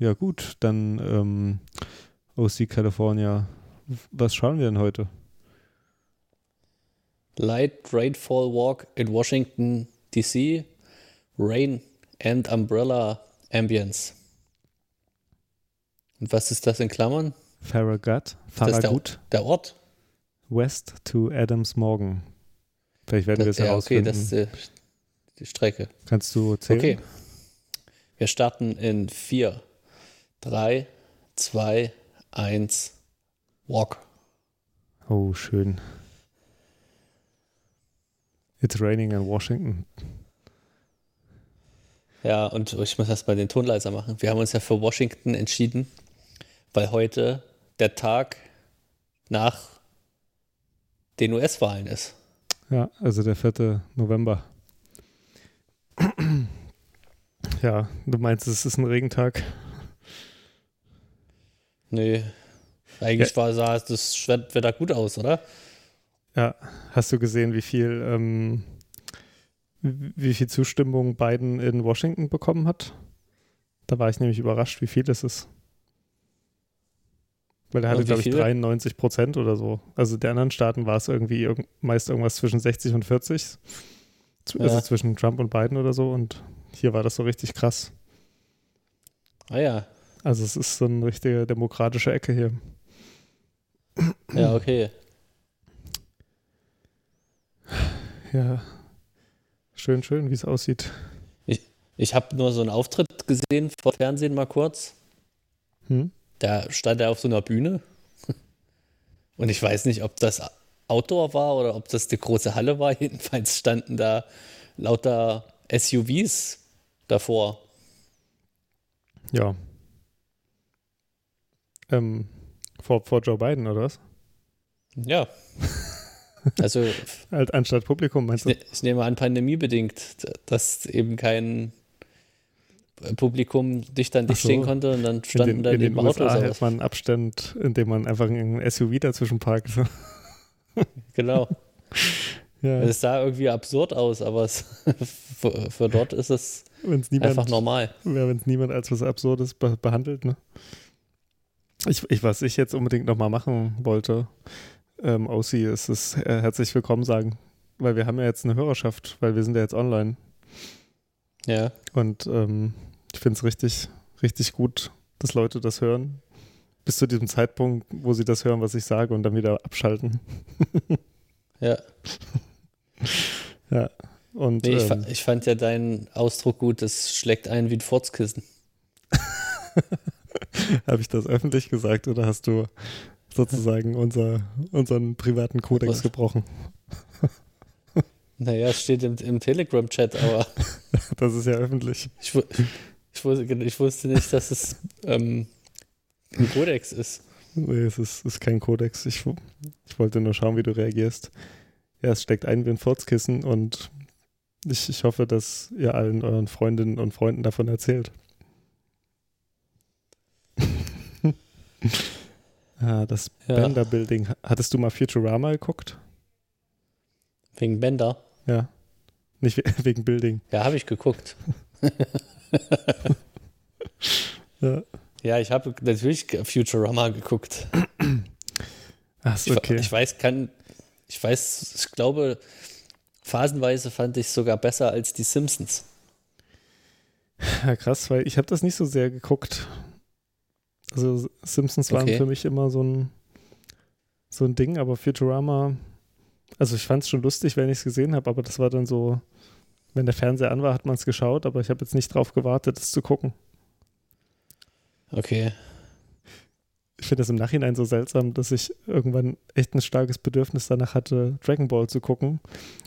Ja, gut, dann ähm, OC California. Was schauen wir denn heute? Light Rainfall Walk in Washington, D.C. Rain and Umbrella Ambience. Und was ist das in Klammern? Farragut. Farragut. Der, der, Ort? West to Adams Morgan. Vielleicht werden wir es ja Okay, das ist die, die Strecke. Kannst du zählen? Okay. Wir starten in 4, 3, 2, 1, Walk. Oh, schön. It's raining in Washington. Ja, und ich muss erst mal den Ton leiser machen. Wir haben uns ja für Washington entschieden, weil heute der Tag nach den US-Wahlen ist. Ja, also der 4. November. ja, du meinst, es ist ein Regentag? Nee, eigentlich ja. war, sah das Wetter gut aus, oder? Ja, hast du gesehen, wie viel, ähm, wie viel Zustimmung Biden in Washington bekommen hat? Da war ich nämlich überrascht, wie viel es ist. Weil er hatte, glaube ich, 93 Prozent oder so. Also der anderen Staaten war es irgendwie irg meist irgendwas zwischen 60 und 40. Also ja. zwischen Trump und Biden oder so. Und hier war das so richtig krass. Ah ja. Also es ist so eine richtige demokratische Ecke hier. Ja, okay. Ja. Schön, schön, wie es aussieht. Ich, ich habe nur so einen Auftritt gesehen vor Fernsehen mal kurz. Hm? Da stand er auf so einer Bühne. Und ich weiß nicht, ob das Outdoor war oder ob das die große Halle war. Jedenfalls standen da lauter SUVs davor. Ja. Ähm, vor, vor Joe Biden, oder was? Ja. Also. halt anstatt Publikum, meinst du? Ich, ich nehme an, pandemiebedingt, dass eben kein Publikum dicht an dich so. stehen konnte und dann standen in den, dann in den USA Autos hält man Abstand, indem man einfach ein SUV dazwischen parkt. genau. ja. Es sah irgendwie absurd aus, aber es, für, für, dort ist es niemand, einfach normal. Ja, wenn es niemand als was Absurdes be behandelt. Ne? Ich, ich, was ich jetzt unbedingt nochmal machen wollte, ähm, Aussie, ist es äh, herzlich willkommen sagen, weil wir haben ja jetzt eine Hörerschaft, weil wir sind ja jetzt online. Ja. Und ähm, ich finde es richtig, richtig gut, dass Leute das hören. Bis zu diesem Zeitpunkt, wo sie das hören, was ich sage und dann wieder abschalten. ja. ja. Und, nee, ich, ähm, ich, fand ja deinen Ausdruck gut, das schlägt ein wie ein Furzkissen. Habe ich das öffentlich gesagt oder hast du sozusagen unser, unseren privaten Kodex was? gebrochen? Naja, es steht im, im Telegram-Chat, aber. das ist ja öffentlich. Ich, ich, wusste, ich wusste nicht, dass es ähm, ein Kodex ist. Nee, es ist, ist kein Kodex. Ich, ich wollte nur schauen, wie du reagierst. Ja, es steckt ein wie ein Furzkissen und ich, ich hoffe, dass ihr allen euren Freundinnen und Freunden davon erzählt. Ah, das ja. Bender Building. Hattest du mal Futurama geguckt? Wegen Bender? Ja. Nicht wegen Building. Ja, habe ich geguckt. ja. ja, ich habe natürlich Futurama geguckt. Ach, so, okay. Ich, ich weiß, kann, ich weiß, ich glaube, phasenweise fand ich es sogar besser als die Simpsons. Ja, krass, weil ich habe das nicht so sehr geguckt. Also Simpsons waren okay. für mich immer so ein, so ein Ding, aber Futurama, also ich fand es schon lustig, wenn ich es gesehen habe, aber das war dann so, wenn der Fernseher an war, hat man es geschaut, aber ich habe jetzt nicht drauf gewartet, es zu gucken. Okay. Ich finde das im Nachhinein so seltsam, dass ich irgendwann echt ein starkes Bedürfnis danach hatte, Dragon Ball zu gucken.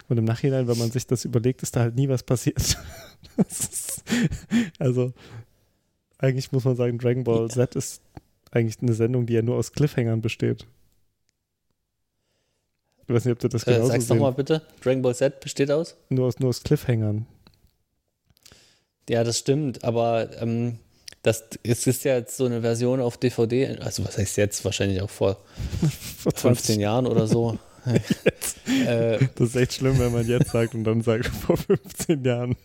Und im Nachhinein, wenn man sich das überlegt, ist da halt nie was passiert. ist, also, eigentlich muss man sagen, Dragon Ball Z ist eigentlich eine Sendung, die ja nur aus Cliffhangern besteht. Ich weiß nicht, ob du das äh, genauso äh, Sag's nochmal bitte. Dragon Ball Z besteht aus? Nur aus, nur aus Cliffhangern. Ja, das stimmt, aber ähm, das es ist ja jetzt so eine Version auf DVD, also was heißt jetzt? Wahrscheinlich auch vor, vor 15 Jahren oder so. äh, das ist echt schlimm, wenn man jetzt sagt und dann sagt vor 15 Jahren.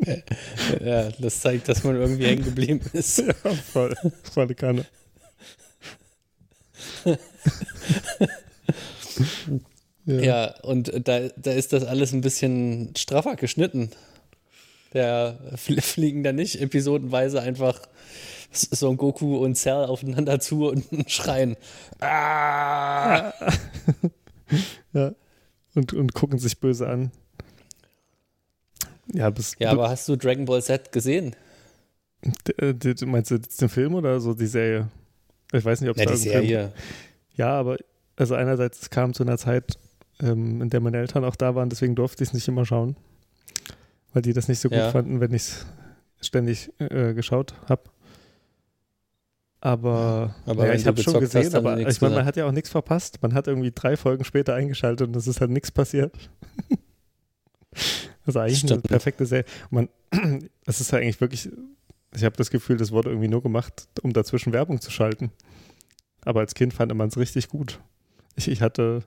ja, das zeigt, dass man irgendwie hängen geblieben ist. Ja, voll. Volle Kanne. ja. ja, und da, da ist das alles ein bisschen straffer geschnitten. Da fliegen da nicht episodenweise einfach Son Goku und Cell aufeinander zu und schreien. Ah! ja. Und, und gucken sich böse an. Ja, bis, ja, aber hast du Dragon Ball Z gesehen? Äh, du meinst du den Film oder so die Serie? Ich weiß nicht, ob es ja, die Serie. Ja, aber also einerseits kam zu einer Zeit, ähm, in der meine Eltern auch da waren, deswegen durfte ich es nicht immer schauen, weil die das nicht so gut ja. fanden, wenn ich es ständig äh, geschaut habe. Aber, aber ja, ich habe schon gesehen, hast, aber ich meine, man hat ja auch nichts verpasst. Man hat irgendwie drei Folgen später eingeschaltet und es ist halt nichts passiert. also eigentlich Stimmt. eine perfekte Serie. man, es ist ja eigentlich wirklich, ich habe das Gefühl, das wurde irgendwie nur gemacht, um dazwischen Werbung zu schalten. Aber als Kind fand man es richtig gut. Ich, ich, hatte,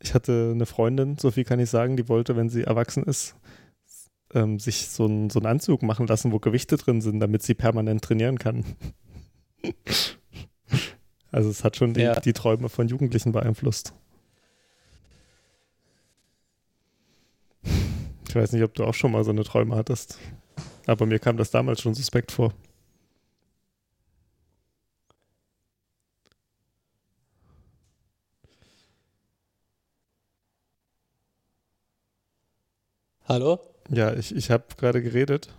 ich hatte eine Freundin, so viel kann ich sagen, die wollte, wenn sie erwachsen ist, ähm, sich so, ein, so einen Anzug machen lassen, wo Gewichte drin sind, damit sie permanent trainieren kann. also es hat schon die, ja. die Träume von Jugendlichen beeinflusst. Weiß nicht, ob du auch schon mal so eine Träume hattest. Aber mir kam das damals schon suspekt vor. Hallo? Ja, ich, ich habe gerade geredet,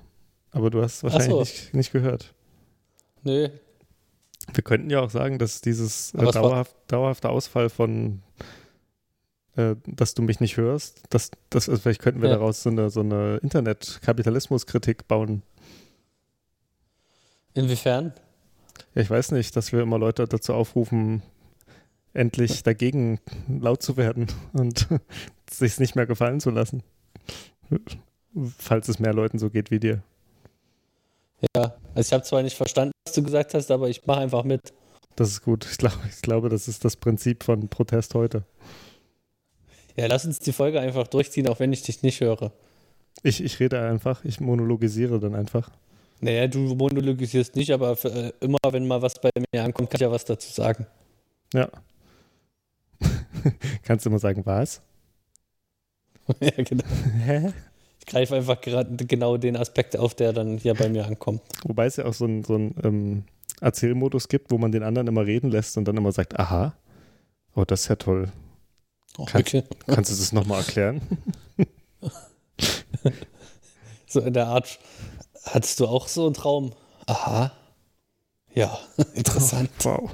aber du hast wahrscheinlich so. nicht, nicht gehört. Nö. Wir könnten ja auch sagen, dass dieses äh, dauerhaft, dauerhafte Ausfall von, dass du mich nicht hörst, dass, dass, also vielleicht könnten wir ja. daraus so eine, so eine Internet-Kapitalismus-Kritik bauen. Inwiefern? Ja, ich weiß nicht, dass wir immer Leute dazu aufrufen, endlich dagegen laut zu werden und sich nicht mehr gefallen zu lassen. Falls es mehr Leuten so geht wie dir. Ja, also ich habe zwar nicht verstanden, was du gesagt hast, aber ich mache einfach mit. Das ist gut. Ich, glaub, ich glaube, das ist das Prinzip von Protest heute. Ja, lass uns die Folge einfach durchziehen, auch wenn ich dich nicht höre. Ich, ich rede einfach, ich monologisiere dann einfach. Naja, du monologisierst nicht, aber für, äh, immer wenn mal was bei mir ankommt, kann ich ja was dazu sagen. Ja. Kannst du mal sagen, was? ja, genau. Hä? Ich greife einfach gerade genau den Aspekt auf, der dann hier bei mir ankommt. Wobei es ja auch so einen so ähm, Erzählmodus gibt, wo man den anderen immer reden lässt und dann immer sagt, aha, oh, das ist ja toll. Oh, Kann, okay. Kannst du das nochmal erklären? so in der Art, hattest du auch so einen Traum? Aha. Ja, interessant. Wow.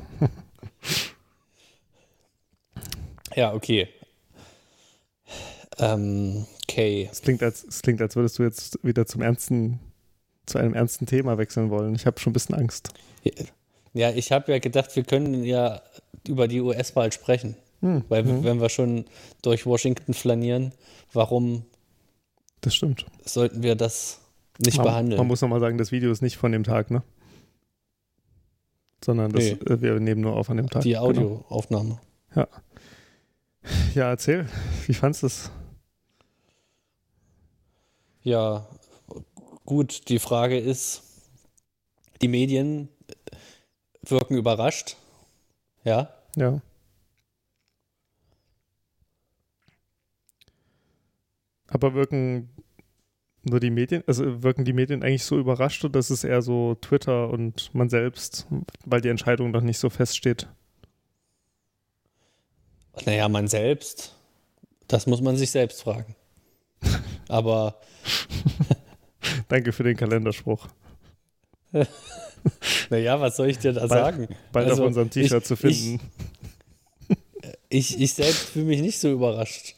ja, okay. Ähm, okay. Es klingt, als, es klingt, als würdest du jetzt wieder zum ernsten, zu einem ernsten Thema wechseln wollen. Ich habe schon ein bisschen Angst. Ja, ich habe ja gedacht, wir können ja über die US-Wahl sprechen. Hm. Weil, hm. wenn wir schon durch Washington flanieren, warum das stimmt. sollten wir das nicht man, behandeln? Man muss nochmal sagen, das Video ist nicht von dem Tag, ne? Sondern das, nee. Äh, wir nehmen nur auf an dem Tag. Die genau. Audioaufnahme. Genau. Ja. Ja, erzähl. Wie fandest du es? Ja, gut, die Frage ist, die Medien wirken überrascht. Ja? Ja. Aber wirken nur die Medien, also wirken die Medien eigentlich so überrascht oder ist es eher so Twitter und man selbst, weil die Entscheidung noch nicht so feststeht? Naja, man selbst, das muss man sich selbst fragen. Aber. Danke für den Kalenderspruch. naja, was soll ich dir da bald, sagen? Bald also, auf unserem T-Shirt zu finden. Ich, ich, ich selbst fühle mich nicht so überrascht.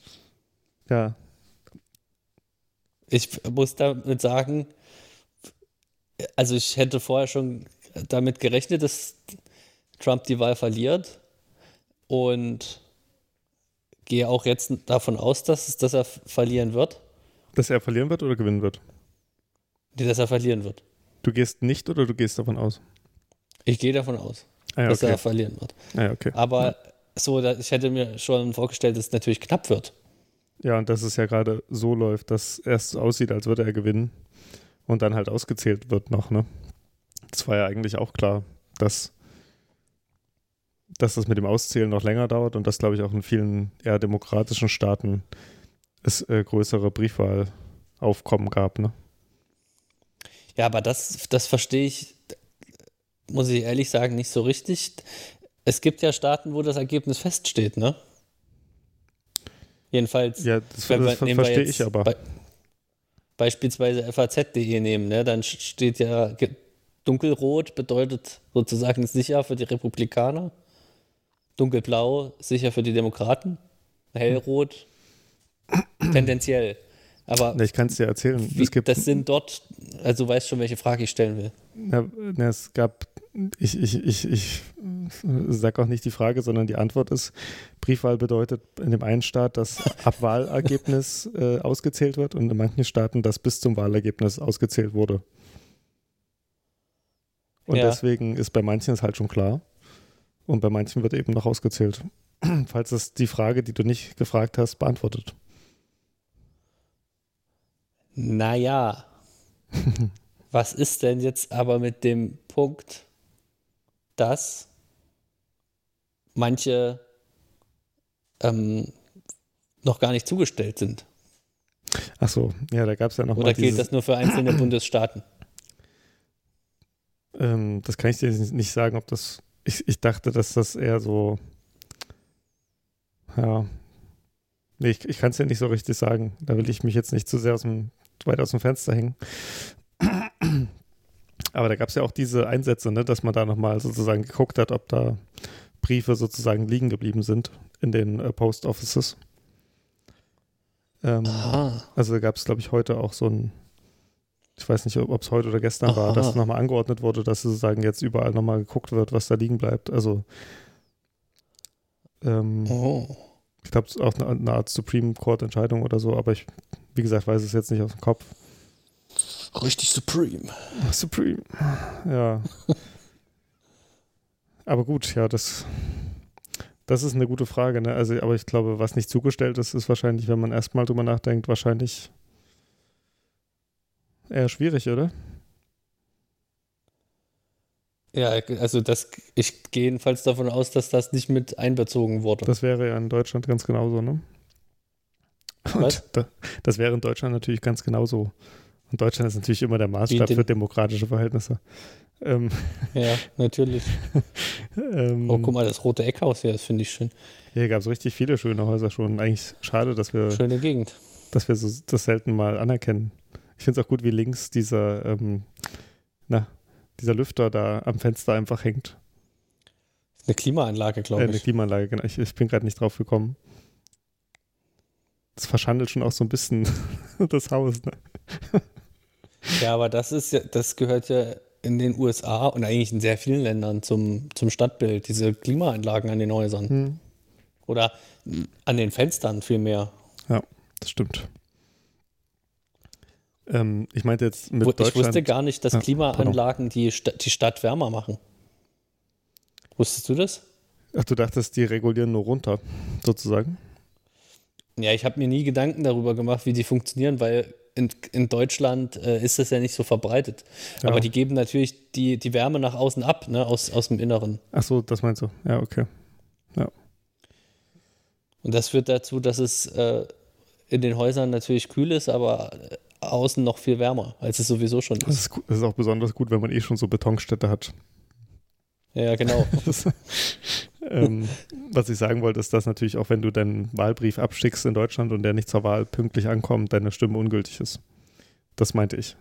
Ja. Ich muss damit sagen, also ich hätte vorher schon damit gerechnet, dass Trump die Wahl verliert. Und gehe auch jetzt davon aus, dass, dass er verlieren wird. Dass er verlieren wird oder gewinnen wird? Nee, dass er verlieren wird. Du gehst nicht oder du gehst davon aus? Ich gehe davon aus, ah, ja, dass okay. er verlieren wird. Ah, ja, okay. Aber so, ich hätte mir schon vorgestellt, dass es natürlich knapp wird. Ja, und dass es ja gerade so läuft, dass es aussieht, als würde er gewinnen. und dann halt ausgezählt wird noch, ne? Das war ja eigentlich auch klar, dass, dass das mit dem Auszählen noch länger dauert und dass, glaube ich, auch in vielen eher demokratischen Staaten es äh, größere Briefwahlaufkommen gab, ne? Ja, aber das, das verstehe ich, muss ich ehrlich sagen, nicht so richtig. Es gibt ja Staaten, wo das Ergebnis feststeht, ne? Jedenfalls. Ja, das, das verstehe ich aber. Be beispielsweise FAZ.de nehmen, ne? dann steht ja dunkelrot bedeutet sozusagen sicher für die Republikaner, dunkelblau sicher für die Demokraten, hellrot tendenziell. Aber ich kann es dir erzählen. Wie, das sind dort, also du weißt schon, welche Frage ich stellen will. Ja, es gab, ich, ich, ich, ich sage auch nicht die Frage, sondern die Antwort ist, Briefwahl bedeutet in dem einen Staat, dass ab Wahlergebnis äh, ausgezählt wird und in manchen Staaten, dass bis zum Wahlergebnis ausgezählt wurde. Und ja. deswegen ist bei manchen es halt schon klar und bei manchen wird eben noch ausgezählt. Falls es die Frage, die du nicht gefragt hast, beantwortet. Naja, was ist denn jetzt aber mit dem Punkt, dass manche ähm, noch gar nicht zugestellt sind? Ach so, ja, da gab es ja noch Oder gilt das nur für einzelne Bundesstaaten? Ähm, das kann ich dir nicht sagen, ob das. Ich, ich dachte, dass das eher so. Ja. Nee, ich, ich kann es dir nicht so richtig sagen. Da will ich mich jetzt nicht zu sehr aus dem weit aus dem Fenster hängen. Aber da gab es ja auch diese Einsätze, ne, dass man da nochmal sozusagen geguckt hat, ob da Briefe sozusagen liegen geblieben sind in den äh, Post Offices. Ähm, also da gab es, glaube ich, heute auch so ein, ich weiß nicht, ob es heute oder gestern Aha. war, dass nochmal angeordnet wurde, dass sozusagen jetzt überall nochmal geguckt wird, was da liegen bleibt. Also ähm, oh. ich glaube, es ist auch eine, eine Art Supreme Court Entscheidung oder so, aber ich wie gesagt, weiß es jetzt nicht aus dem Kopf. Richtig Supreme. Supreme. Ja. aber gut, ja, das, das ist eine gute Frage. Ne? Also, aber ich glaube, was nicht zugestellt ist, ist wahrscheinlich, wenn man erstmal drüber nachdenkt, wahrscheinlich eher schwierig, oder? Ja, also das, ich gehe jedenfalls davon aus, dass das nicht mit einbezogen wurde. Das wäre ja in Deutschland ganz genauso, ne? Und da, das wäre in Deutschland natürlich ganz genauso. Und Deutschland ist natürlich immer der Maßstab für demokratische Verhältnisse. Ähm, ja, natürlich. ähm, oh, guck mal, das rote Eckhaus hier, das finde ich schön. Hier gab es richtig viele schöne Häuser schon. Eigentlich schade, dass wir. Schöne Gegend. Dass wir so, das selten mal anerkennen. Ich finde es auch gut, wie links dieser, ähm, na, dieser Lüfter da am Fenster einfach hängt. Eine Klimaanlage, glaube ich. Äh, eine Klimaanlage, genau. Ich, ich bin gerade nicht drauf gekommen das verschandelt schon auch so ein bisschen das Haus. Ne? Ja, aber das ist ja, das gehört ja in den USA und eigentlich in sehr vielen Ländern zum, zum Stadtbild, diese Klimaanlagen an den Häusern. Hm. Oder an den Fenstern vielmehr. Ja, das stimmt. Ähm, ich meinte jetzt mit ich Deutschland. Ich wusste gar nicht, dass ja, Klimaanlagen die, die Stadt wärmer machen. Wusstest du das? Ach, du dachtest, die regulieren nur runter, sozusagen? Ja, ich habe mir nie Gedanken darüber gemacht, wie die funktionieren, weil in, in Deutschland äh, ist das ja nicht so verbreitet. Ja. Aber die geben natürlich die, die Wärme nach außen ab, ne, aus, aus dem Inneren. Ach so, das meinst du. Ja, okay. Ja. Und das führt dazu, dass es äh, in den Häusern natürlich kühl ist, aber außen noch viel wärmer, als es sowieso schon ist. Das ist, das ist auch besonders gut, wenn man eh schon so Betonstädte hat. Ja, genau. ähm, was ich sagen wollte, ist, dass natürlich auch wenn du deinen Wahlbrief abschickst in Deutschland und der nicht zur Wahl pünktlich ankommt, deine Stimme ungültig ist. Das meinte ich.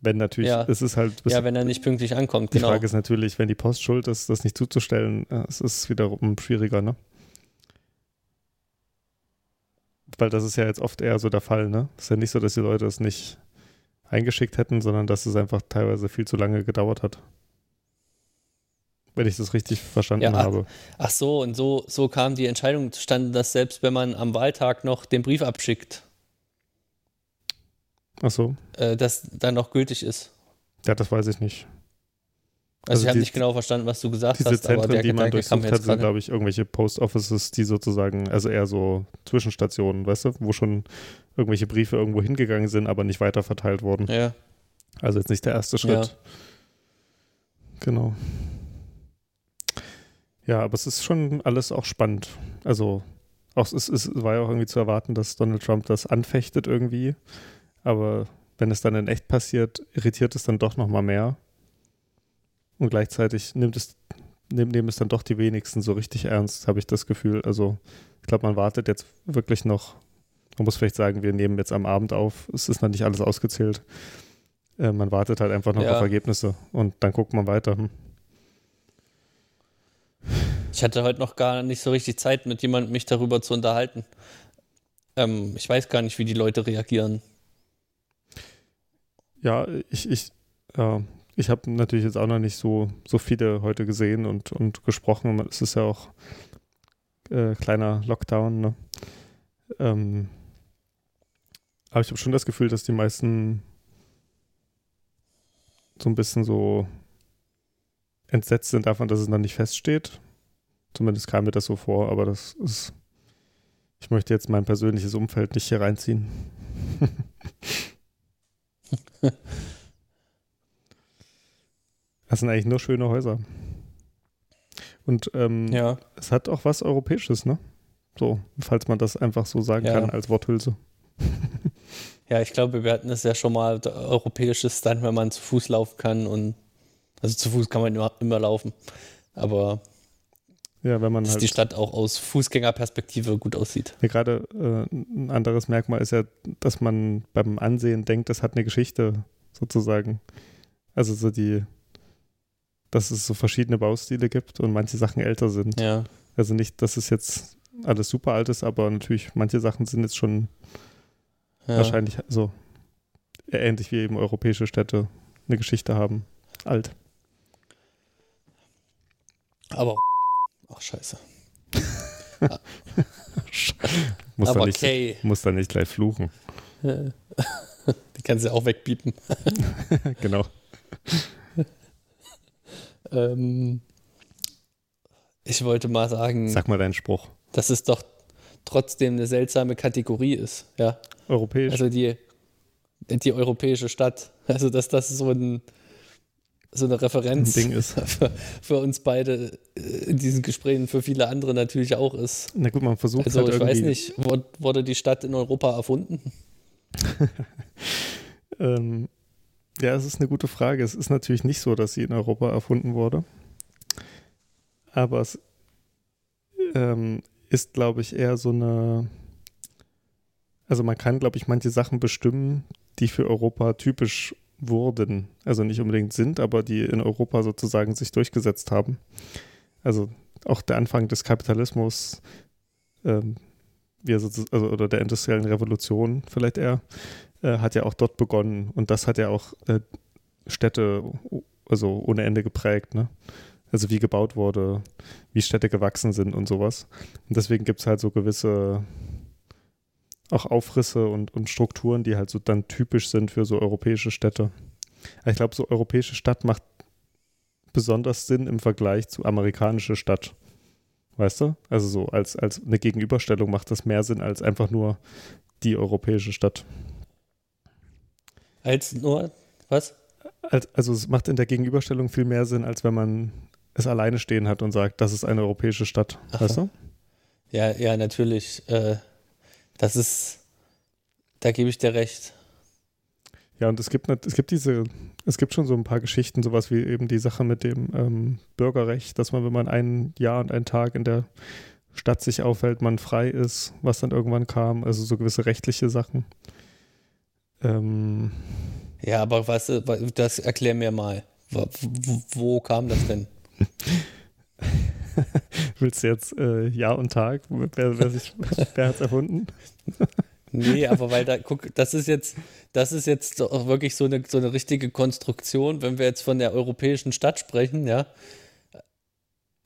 Wenn natürlich, ja. es ist halt. Ja, wenn er nicht pünktlich ankommt, die genau. Die Frage ist natürlich, wenn die Post schuld ist, das nicht zuzustellen, äh, es ist wiederum schwieriger, ne? Weil das ist ja jetzt oft eher so der Fall, ne? Es ist ja nicht so, dass die Leute es nicht eingeschickt hätten, sondern dass es einfach teilweise viel zu lange gedauert hat wenn ich das richtig verstanden ja, habe. Ach so, und so, so kam die Entscheidung zustande, dass selbst wenn man am Wahltag noch den Brief abschickt, ach so. Äh, das dann noch gültig ist. Ja, das weiß ich nicht. Also, also ich habe nicht genau verstanden, was du gesagt diese hast. Diese Zentren, die man durchsucht hat, sind, glaube ich, irgendwelche Post Offices, die sozusagen, also eher so Zwischenstationen, weißt du, wo schon irgendwelche Briefe irgendwo hingegangen sind, aber nicht weiter verteilt wurden. Ja. Also jetzt nicht der erste Schritt. Ja. Genau. Ja, aber es ist schon alles auch spannend. Also auch, es, es war ja auch irgendwie zu erwarten, dass Donald Trump das anfechtet irgendwie. Aber wenn es dann in echt passiert, irritiert es dann doch nochmal mehr. Und gleichzeitig nimmt es, nehmen, nehmen es dann doch die wenigsten so richtig ernst, habe ich das Gefühl. Also ich glaube, man wartet jetzt wirklich noch. Man muss vielleicht sagen, wir nehmen jetzt am Abend auf. Es ist noch nicht alles ausgezählt. Äh, man wartet halt einfach noch ja. auf Ergebnisse und dann guckt man weiter. Hm. Ich hatte heute noch gar nicht so richtig Zeit, mit jemandem mich darüber zu unterhalten. Ähm, ich weiß gar nicht, wie die Leute reagieren. Ja, ich, ich, ja, ich habe natürlich jetzt auch noch nicht so, so viele heute gesehen und, und gesprochen. Es ist ja auch äh, kleiner Lockdown. Ne? Ähm, aber ich habe schon das Gefühl, dass die meisten so ein bisschen so entsetzt sind davon, dass es noch nicht feststeht. Zumindest kam mir das so vor, aber das ist. Ich möchte jetzt mein persönliches Umfeld nicht hier reinziehen. Das sind eigentlich nur schöne Häuser. Und ähm, ja. es hat auch was Europäisches, ne? So, falls man das einfach so sagen ja. kann als Worthülse. ja, ich glaube, wir hatten es ja schon mal europäisches dann, wenn man zu Fuß laufen kann und also zu Fuß kann man immer, immer laufen. Aber ja, wenn man dass halt, die Stadt auch aus Fußgängerperspektive gut aussieht. Ja, gerade äh, ein anderes Merkmal ist ja, dass man beim Ansehen denkt, das hat eine Geschichte sozusagen. Also so die, dass es so verschiedene Baustile gibt und manche Sachen älter sind. Ja. Also nicht, dass es jetzt alles super alt ist, aber natürlich manche Sachen sind jetzt schon ja. wahrscheinlich so ähnlich wie eben europäische Städte eine Geschichte haben. Alt. Aber ach scheiße. muss, aber da nicht, okay. muss da nicht gleich fluchen. Die kannst du auch wegbiepen. genau. Ähm, ich wollte mal sagen. Sag mal deinen Spruch. Dass es doch trotzdem eine seltsame Kategorie ist, ja. Europäisch. Also die, die europäische Stadt. Also dass das so ein so eine Referenz Ding ist. Für, für, uns beide in diesen Gesprächen, für viele andere natürlich auch ist. Na gut, man versucht Also halt ich weiß nicht, wurde die Stadt in Europa erfunden? ähm, ja, es ist eine gute Frage. Es ist natürlich nicht so, dass sie in Europa erfunden wurde. Aber es ähm, ist, glaube ich, eher so eine. Also man kann, glaube ich, manche Sachen bestimmen, die für Europa typisch wurden. Also nicht unbedingt sind, aber die in Europa sozusagen sich durchgesetzt haben. Also auch der Anfang des Kapitalismus, ähm, also, oder der industriellen Revolution vielleicht eher, äh, hat ja auch dort begonnen und das hat ja auch äh, Städte also ohne Ende geprägt, ne? Also wie gebaut wurde, wie Städte gewachsen sind und sowas. Und deswegen gibt es halt so gewisse auch Aufrisse und, und Strukturen, die halt so dann typisch sind für so europäische Städte. Ich glaube, so europäische Stadt macht besonders Sinn im Vergleich zu amerikanische Stadt. Weißt du? Also so als, als eine Gegenüberstellung macht das mehr Sinn als einfach nur die europäische Stadt. Als nur, was? Als, also es macht in der Gegenüberstellung viel mehr Sinn, als wenn man es alleine stehen hat und sagt, das ist eine europäische Stadt. Ach, weißt du? Ja, ja, natürlich. Äh, das ist, da gebe ich dir recht. Ja, und es gibt, es gibt diese, es gibt schon so ein paar Geschichten, sowas wie eben die Sache mit dem ähm, Bürgerrecht, dass man, wenn man ein Jahr und einen Tag in der Stadt sich aufhält, man frei ist, was dann irgendwann kam, also so gewisse rechtliche Sachen. Ähm, ja, aber was, das erklär mir mal. Wo, wo kam das denn? Willst du jetzt äh, Jahr und Tag? Wer, wer, wer hat es erfunden? nee, aber weil da, guck, das ist jetzt, das ist jetzt auch wirklich so eine, so eine richtige Konstruktion, wenn wir jetzt von der europäischen Stadt sprechen, ja.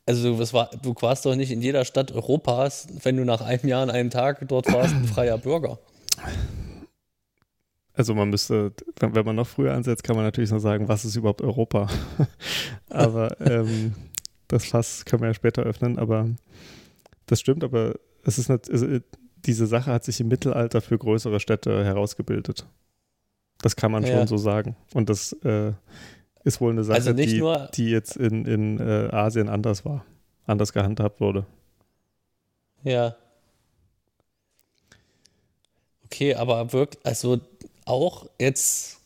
Also du, war, du warst doch nicht in jeder Stadt Europas, wenn du nach einem Jahr und einem Tag dort warst, ein freier Bürger. Also man müsste, wenn man noch früher ansetzt, kann man natürlich noch sagen, was ist überhaupt Europa? aber ähm, das Fass können wir ja später öffnen, aber das stimmt, aber es ist nicht, also diese Sache hat sich im Mittelalter für größere Städte herausgebildet. Das kann man ja. schon so sagen. Und das äh, ist wohl eine Sache, also die, die, jetzt in, in äh, Asien anders war, anders gehandhabt wurde. Ja. Okay, aber wirkt, also auch jetzt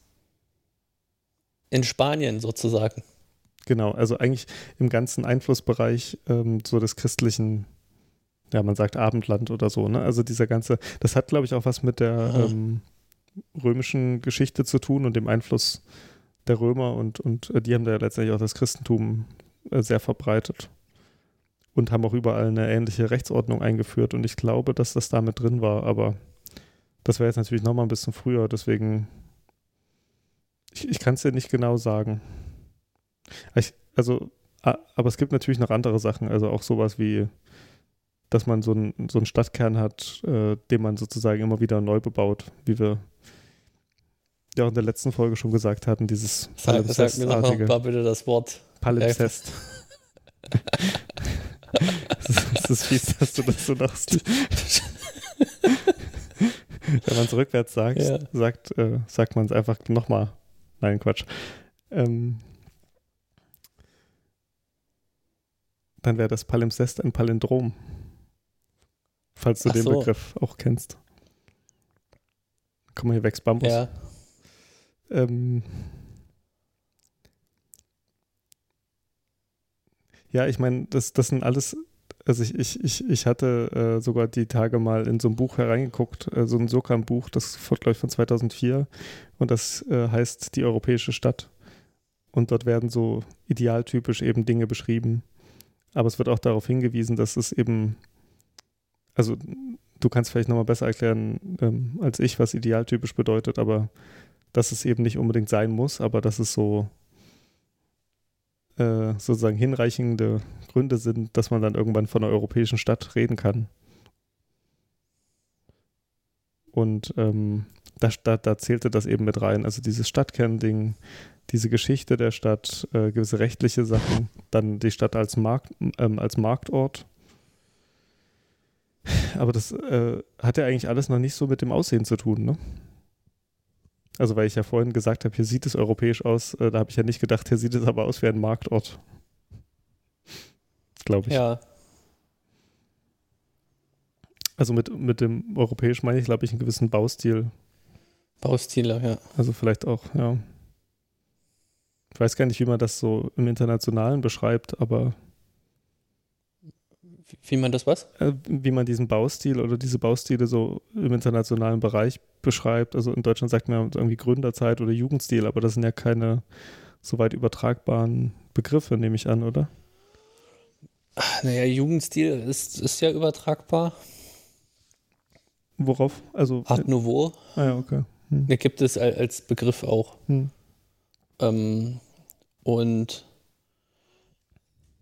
in Spanien sozusagen. Genau, also eigentlich im ganzen Einflussbereich ähm, so des christlichen, ja, man sagt Abendland oder so, ne? Also dieser ganze, das hat, glaube ich, auch was mit der ähm, römischen Geschichte zu tun und dem Einfluss der Römer und, und äh, die haben da ja letztendlich auch das Christentum äh, sehr verbreitet und haben auch überall eine ähnliche Rechtsordnung eingeführt und ich glaube, dass das damit drin war, aber das wäre jetzt natürlich nochmal ein bisschen früher, deswegen ich, ich kann es dir nicht genau sagen. Also, aber es gibt natürlich noch andere Sachen, also auch sowas wie, dass man so, ein, so einen Stadtkern hat, äh, den man sozusagen immer wieder neu bebaut, wie wir ja in der letzten Folge schon gesagt hatten, dieses Sag, sag mir noch mal bitte das Wort. Palimpsest. das ist fies, dass du das so machst. Wenn man es rückwärts sagt, ja. sagt, äh, sagt man es einfach nochmal. Nein, Quatsch. Ähm, dann wäre das Palimpsest ein Palindrom. Falls du Ach den so. Begriff auch kennst. Komm mal, hier wächst Bambus. Ja. Ähm, ja, ich meine, das, das sind alles, also ich, ich, ich, ich hatte äh, sogar die Tage mal in so ein Buch hereingeguckt, äh, so ein Sokam-Buch, das folgt, glaube ich, von 2004 und das äh, heißt Die Europäische Stadt. Und dort werden so idealtypisch eben Dinge beschrieben. Aber es wird auch darauf hingewiesen, dass es eben, also du kannst vielleicht nochmal besser erklären ähm, als ich, was idealtypisch bedeutet, aber dass es eben nicht unbedingt sein muss, aber dass es so äh, sozusagen hinreichende Gründe sind, dass man dann irgendwann von einer europäischen Stadt reden kann. Und ähm, da, da, da, zählte das eben mit rein. Also dieses Stadtkernding, diese Geschichte der Stadt, äh, gewisse rechtliche Sachen, dann die Stadt als, Markt, ähm, als Marktort. Aber das äh, hat ja eigentlich alles noch nicht so mit dem Aussehen zu tun, ne? Also weil ich ja vorhin gesagt habe, hier sieht es europäisch aus, äh, da habe ich ja nicht gedacht, hier sieht es aber aus wie ein Marktort. Glaube ich. Ja. Also mit, mit dem europäisch meine ich, glaube ich, einen gewissen Baustil. Baustile, ja. Also vielleicht auch, ja. Ich weiß gar nicht, wie man das so im Internationalen beschreibt, aber wie man das was? Äh, wie man diesen Baustil oder diese Baustile so im internationalen Bereich beschreibt. Also in Deutschland sagt man irgendwie Gründerzeit oder Jugendstil, aber das sind ja keine so weit übertragbaren Begriffe, nehme ich an, oder? Naja, Jugendstil ist, ist ja übertragbar. Worauf? Also Art Nouveau. Ah ja, okay. Hm. Da gibt es als Begriff auch. Hm. Ähm, und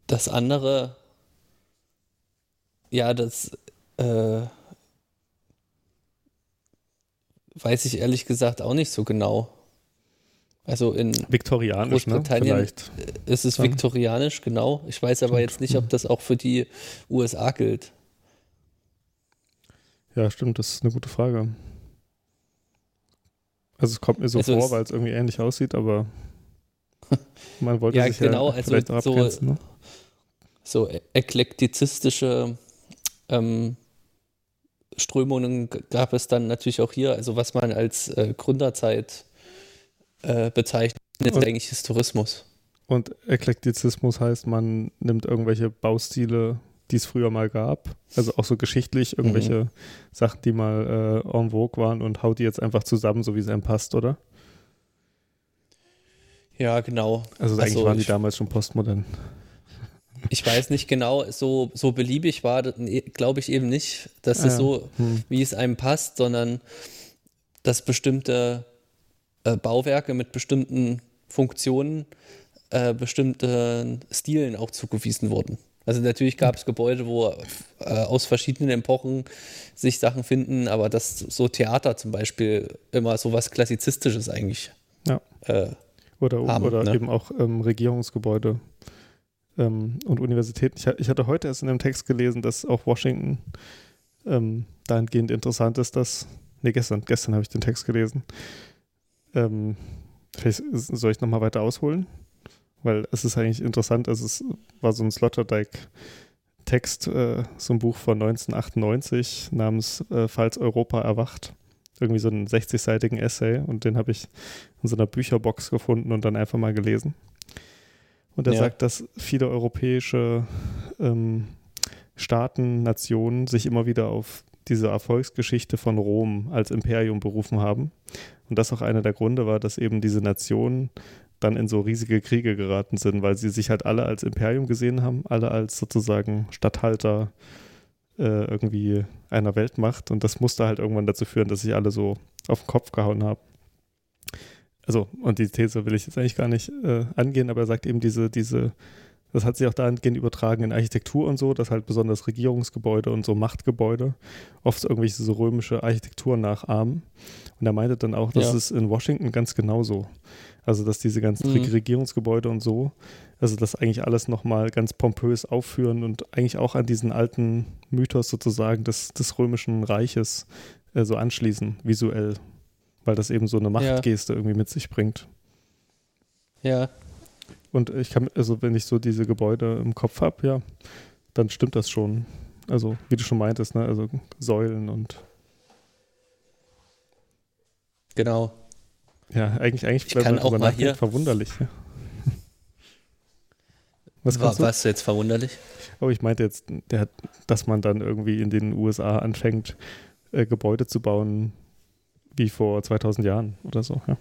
das andere ja, das äh, weiß ich ehrlich gesagt auch nicht so genau. Also in Viktorianisch, ne? Großbritannien ne? Vielleicht. ist es viktorianisch, genau. Ich weiß aber jetzt nicht, ob das auch für die USA gilt. Ja, stimmt, das ist eine gute Frage. Also es kommt mir so also vor, weil es irgendwie ähnlich aussieht, aber man wollte ja, sich genau, ja vielleicht also abgrenzen. So, ne? so eklektizistische ähm, Strömungen gab es dann natürlich auch hier, also was man als äh, Gründerzeit äh, bezeichnet, ist eigentlich Historismus. Und Eklektizismus heißt, man nimmt irgendwelche Baustile, die es früher mal gab, also auch so geschichtlich irgendwelche mhm. Sachen, die mal äh, en vogue waren und haut die jetzt einfach zusammen, so wie es einem passt, oder? Ja, genau. Also, also eigentlich waren die damals schon postmodern. Ich weiß nicht genau, so, so beliebig war, glaube ich eben nicht, dass es ja. so, hm. wie es einem passt, sondern dass bestimmte äh, Bauwerke mit bestimmten Funktionen, äh, bestimmten Stilen auch zugewiesen wurden. Also natürlich gab es Gebäude, wo äh, aus verschiedenen Epochen sich Sachen finden, aber dass so Theater zum Beispiel immer so was Klassizistisches eigentlich ja. äh, Oder, haben, oder ne? eben auch ähm, Regierungsgebäude ähm, und Universitäten. Ich, ich, hatte heute erst in einem Text gelesen, dass auch Washington ähm, dahingehend interessant ist, dass, nee, gestern, gestern habe ich den Text gelesen. Ähm, vielleicht soll ich nochmal weiter ausholen? Weil es ist eigentlich interessant, also es war so ein Sloterdijk-Text, äh, so ein Buch von 1998 namens äh, Falls Europa erwacht. Irgendwie so einen 60-seitigen Essay und den habe ich in so einer Bücherbox gefunden und dann einfach mal gelesen. Und er ja. sagt, dass viele europäische ähm, Staaten, Nationen sich immer wieder auf diese Erfolgsgeschichte von Rom als Imperium berufen haben. Und das auch einer der Gründe war, dass eben diese Nationen dann in so riesige Kriege geraten sind, weil sie sich halt alle als Imperium gesehen haben, alle als sozusagen Statthalter äh, irgendwie einer Weltmacht. Und das musste halt irgendwann dazu führen, dass sich alle so auf den Kopf gehauen haben also, und die These will ich jetzt eigentlich gar nicht äh, angehen, aber er sagt eben diese, diese, das hat sich auch dahingehend übertragen in Architektur und so, dass halt besonders Regierungsgebäude und so Machtgebäude oft irgendwelche so römische Architektur nachahmen. Und er meinte dann auch, das ja. ist in Washington ganz genauso. Also, dass diese ganzen mhm. Regierungsgebäude und so, also das eigentlich alles nochmal ganz pompös aufführen und eigentlich auch an diesen alten Mythos sozusagen des, des römischen Reiches äh, so anschließen, visuell weil das eben so eine Machtgeste ja. irgendwie mit sich bringt. Ja. Und ich kann, also wenn ich so diese Gebäude im Kopf habe, ja, dann stimmt das schon. Also, wie du schon meintest, ne? Also Säulen und. Genau. Ja, eigentlich, eigentlich ich kann auch mal hier verwunderlich. Ja. Was war, warst du jetzt verwunderlich? Oh, ich meinte jetzt, der, dass man dann irgendwie in den USA anfängt, äh, Gebäude zu bauen, wie vor 2000 Jahren oder so. Ja.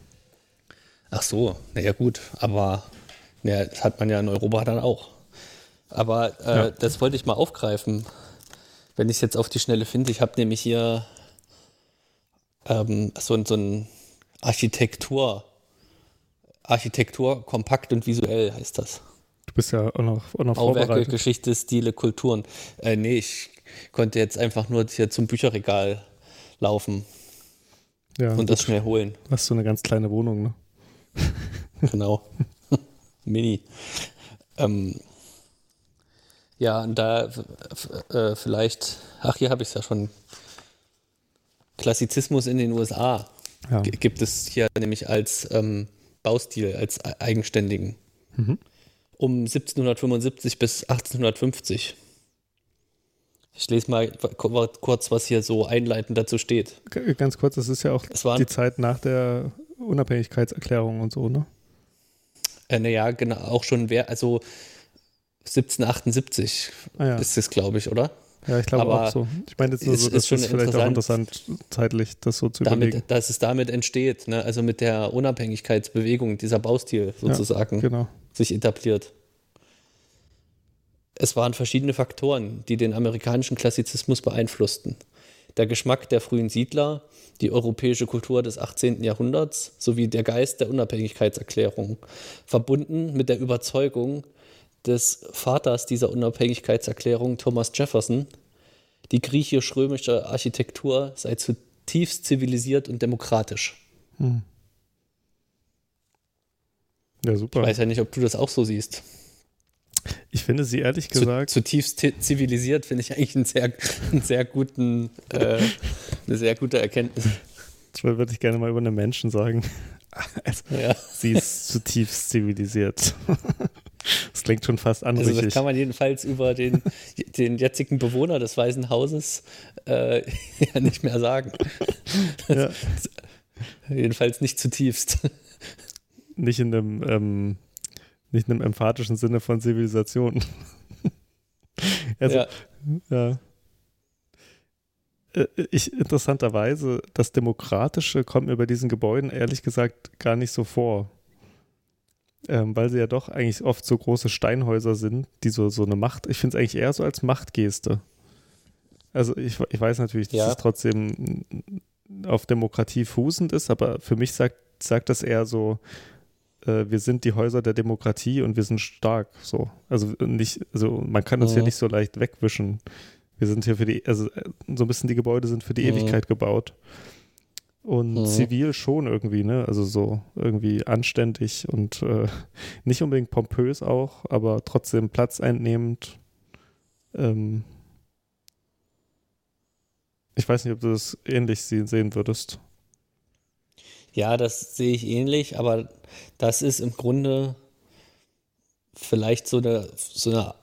Ach so, naja gut, aber ja, das hat man ja in Europa dann auch. Aber äh, ja. das wollte ich mal aufgreifen, wenn ich es jetzt auf die Schnelle finde. Ich habe nämlich hier ähm, so, so ein Architektur, Architektur kompakt und visuell heißt das. Du bist ja auch noch, auch noch Bauwerke. Geschichte, Stile, Kulturen. Äh, nee, ich konnte jetzt einfach nur hier zum Bücherregal laufen. Ja, und das schnell holen. Hast du eine ganz kleine Wohnung, ne? genau. Mini. Ähm, ja, und da äh, vielleicht, ach, hier habe ich es ja schon. Klassizismus in den USA ja. gibt es hier nämlich als ähm, Baustil, als eigenständigen. Mhm. Um 1775 bis 1850. Ich lese mal kurz, was hier so einleitend dazu steht. Ganz kurz, das ist ja auch die Zeit nach der Unabhängigkeitserklärung und so, ne? Äh, naja, genau, auch schon wer, also 1778 ah, ja. ist es, glaube ich, oder? Ja, ich glaube auch so. Ich meine jetzt nur ist, so, das ist, ist vielleicht auch interessant, zeitlich das so zu damit, überlegen. Dass es damit entsteht, ne? also mit der Unabhängigkeitsbewegung, dieser Baustil sozusagen, ja, genau. sich etabliert. Es waren verschiedene Faktoren, die den amerikanischen Klassizismus beeinflussten. Der Geschmack der frühen Siedler, die europäische Kultur des 18. Jahrhunderts sowie der Geist der Unabhängigkeitserklärung, verbunden mit der Überzeugung des Vaters dieser Unabhängigkeitserklärung, Thomas Jefferson, die griechisch-römische Architektur sei zutiefst zivilisiert und demokratisch. Hm. Ja, super. Ich weiß ja nicht, ob du das auch so siehst. Ich finde sie ehrlich gesagt. zutiefst zivilisiert finde ich eigentlich einen sehr, einen sehr guten, äh, eine sehr gute Erkenntnis. Das würde ich gerne mal über einen Menschen sagen. Also, ja. Sie ist zutiefst zivilisiert. Das klingt schon fast anrüchig. Also das kann man jedenfalls über den, den jetzigen Bewohner des Weißen Hauses äh, ja nicht mehr sagen. Ja. Jedenfalls nicht zutiefst. Nicht in einem ähm, nicht in einem emphatischen Sinne von Zivilisation. also, ja. ja. Äh, ich, interessanterweise, das Demokratische kommt mir bei diesen Gebäuden ehrlich gesagt gar nicht so vor. Ähm, weil sie ja doch eigentlich oft so große Steinhäuser sind, die so, so eine Macht, ich finde es eigentlich eher so als Machtgeste. Also ich, ich weiß natürlich, dass ja. es trotzdem auf Demokratie fußend ist, aber für mich sagt, sagt das eher so, äh, wir sind die Häuser der Demokratie und wir sind stark. So. Also nicht, also man kann uns mhm. hier nicht so leicht wegwischen. Wir sind hier für die, also äh, so ein bisschen die Gebäude sind für die mhm. Ewigkeit gebaut. Und mhm. zivil schon irgendwie, ne? Also so irgendwie anständig und äh, nicht unbedingt pompös auch, aber trotzdem platzeinnehmend. Ähm ich weiß nicht, ob du das ähnlich sehen würdest. Ja, das sehe ich ähnlich, aber das ist im Grunde vielleicht so eine, so eine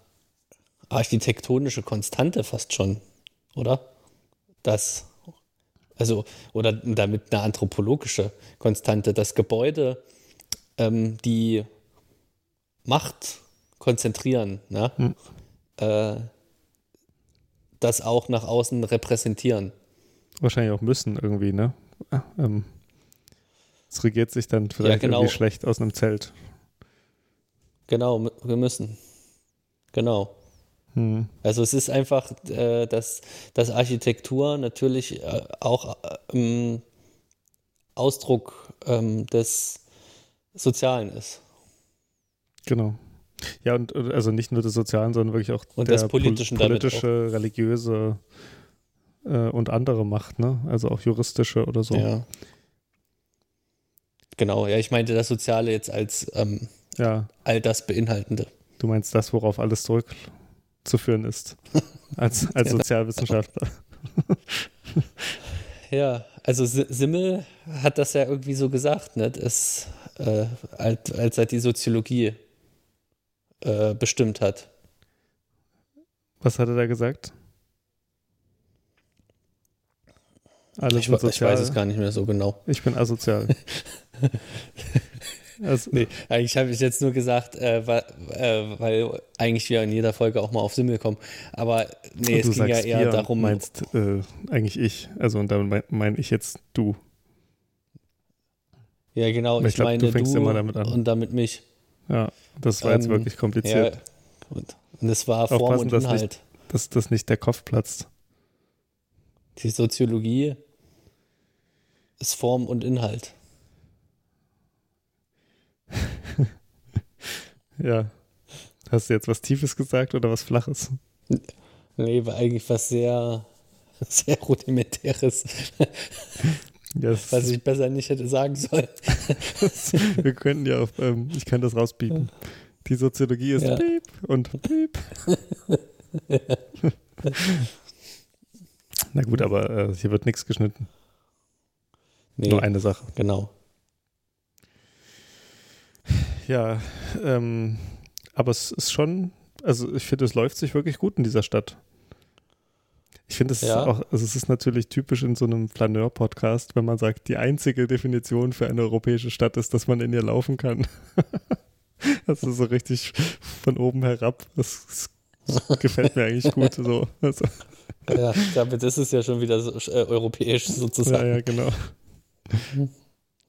architektonische Konstante fast schon, oder? Das also oder damit eine anthropologische Konstante, dass Gebäude ähm, die Macht konzentrieren, ne? Hm. Äh, das auch nach außen repräsentieren. Wahrscheinlich auch müssen irgendwie, ne? Ähm, es regiert sich dann vielleicht ja, genau. irgendwie schlecht aus einem Zelt. Genau, wir müssen. Genau. Hm. Also es ist einfach, äh, dass, dass Architektur natürlich äh, auch ähm, Ausdruck ähm, des Sozialen ist. Genau. Ja, und also nicht nur des Sozialen, sondern wirklich auch und der politischen pol politische, religiöse äh, und andere Macht, ne? Also auch juristische oder so. Ja. Genau, ja, ich meinte das Soziale jetzt als ähm, ja. all das Beinhaltende. Du meinst das, worauf alles zurück zu führen ist. Als, als Sozialwissenschaftler. ja, also Simmel hat das ja irgendwie so gesagt, ne? Das, äh, als, als er die Soziologie äh, bestimmt hat. Was hat er da gesagt? Alle ich, ich weiß es gar nicht mehr so genau. Ich bin asozial. Also, nee, eigentlich habe ich jetzt nur gesagt, äh, weil, äh, weil, eigentlich wir in jeder Folge auch mal auf Simmel kommen. Aber nee, es ging ja eher wir darum. Meinst äh, eigentlich ich. Also und damit meine mein ich jetzt du. Ja, genau. Ich, ich glaub, meine du fängst du immer damit an. Und damit mich. Ja, das war ähm, jetzt wirklich kompliziert. Ja, und, und es war Form und Inhalt. Dass, nicht, dass, dass nicht der Kopf platzt. Die Soziologie ist Form und Inhalt. Ja. Hast du jetzt was Tiefes gesagt oder was Flaches? Nee, war eigentlich was sehr, sehr rudimentäres. Yes. Was ich besser nicht hätte sagen sollen. Wir könnten ja auch, ähm, ich kann das rausbieten. Die Soziologie ist ja. piep und piep. Na gut, aber äh, hier wird nichts geschnitten. Nee, Nur eine Sache. Genau. Ja, ähm, aber es ist schon, also ich finde, es läuft sich wirklich gut in dieser Stadt. Ich finde es ja. auch, also es ist natürlich typisch in so einem Flaneur-Podcast, wenn man sagt, die einzige Definition für eine europäische Stadt ist, dass man in ihr laufen kann. das ist so richtig von oben herab. Das, das gefällt mir eigentlich gut so. Also. Ja, damit ist es ja schon wieder so, äh, europäisch sozusagen. Ja, ja, genau.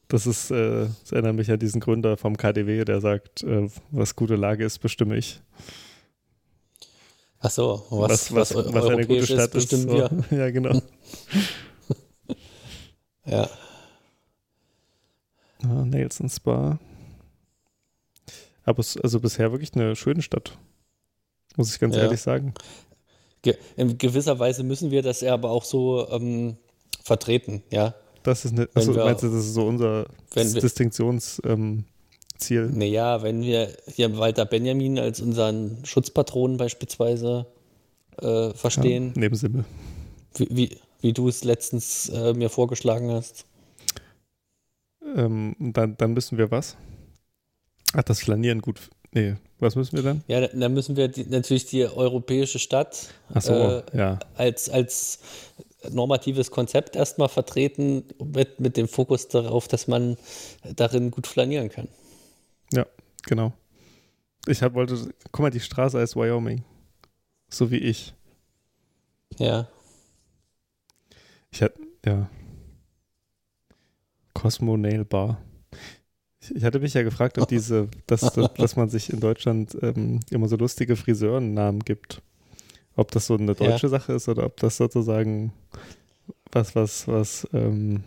Das ist, äh, das erinnert mich an diesen Gründer vom KDW, der sagt, äh, was gute Lage ist, bestimme ich. Ach so, was, was, was, was eine gute Stadt ist, bestimmen ist, so. wir. Ja, genau. ja. Ah, Nelson Spa. Aber es ist also bisher wirklich eine schöne Stadt. Muss ich ganz ja. ehrlich sagen. in gewisser Weise müssen wir das ja aber auch so ähm, vertreten, ja. Das ist eine, wir, meinst du, das ist so unser Distinktionsziel? Ähm, naja, wenn wir hier Walter Benjamin als unseren Schutzpatron beispielsweise äh, verstehen. Ja, neben Simmel. Wie, wie, wie du es letztens äh, mir vorgeschlagen hast. Ähm, dann, dann müssen wir was? Ach, das Flanieren gut. Nee, was müssen wir dann? Ja, dann müssen wir die, natürlich die europäische Stadt so, äh, ja. als, als normatives Konzept erstmal vertreten mit, mit dem Fokus darauf, dass man darin gut flanieren kann. Ja, genau. Ich hab, wollte, guck mal, die Straße heißt Wyoming. So wie ich. Ja. Ich hatte, ja. Cosmo Nail Bar. Ich, ich, hatte mich ja gefragt, ob diese, dass, dass, dass man sich in Deutschland ähm, immer so lustige Friseurennamen gibt. Ob das so eine deutsche ja. Sache ist oder ob das sozusagen was, was, was, ähm,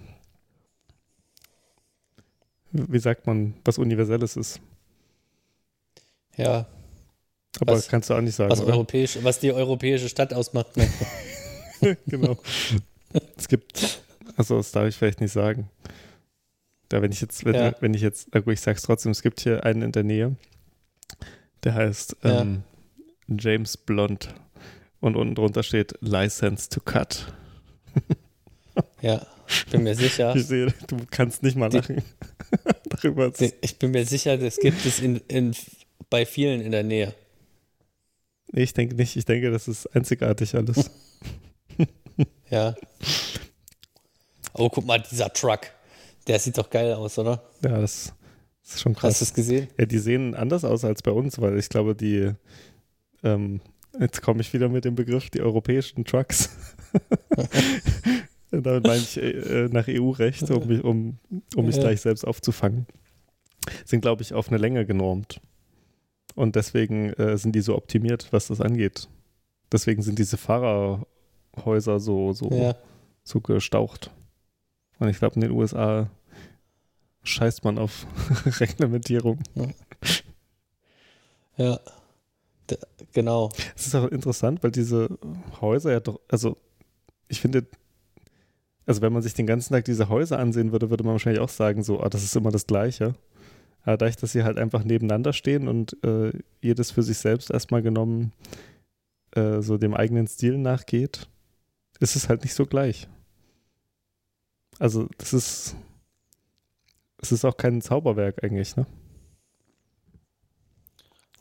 wie sagt man, was Universelles ist. Ja. Aber was, kannst du auch nicht sagen. Was, europäisch, was die europäische Stadt ausmacht. Ne? genau. es gibt Also das darf ich vielleicht nicht sagen. Da wenn ich jetzt, wenn, ja. wenn ich jetzt, ich sag's trotzdem, es gibt hier einen in der Nähe, der heißt ähm, ja. James Blond und unten drunter steht License to Cut. ja, bin mir sicher. Ich sehe, du kannst nicht mal lachen. Darüber ich bin mir sicher, das gibt es in, in, bei vielen in der Nähe. Nee, ich denke nicht. Ich denke, das ist einzigartig alles. ja. Oh, guck mal, dieser Truck. Der sieht doch geil aus, oder? Ja, das, das ist schon krass. Hast du es gesehen? Ja, die sehen anders aus als bei uns, weil ich glaube, die, ähm, jetzt komme ich wieder mit dem Begriff, die europäischen Trucks. Damit meine ich äh, nach EU-Recht, um, mich, um, um mich ja. gleich selbst aufzufangen. Sind, glaube ich, auf eine Länge genormt. Und deswegen äh, sind die so optimiert, was das angeht. Deswegen sind diese Fahrerhäuser so, so, ja. so gestaucht. Und ich glaube, in den USA scheißt man auf Reglementierung. Ja, ja. Genau. Es ist auch interessant, weil diese Häuser ja doch, also ich finde, also wenn man sich den ganzen Tag diese Häuser ansehen würde, würde man wahrscheinlich auch sagen, so, ah, das ist immer das Gleiche. Aber dadurch, dass sie halt einfach nebeneinander stehen und äh, jedes für sich selbst erstmal genommen äh, so dem eigenen Stil nachgeht, ist es halt nicht so gleich. Also, das ist. Es ist auch kein Zauberwerk eigentlich, ne?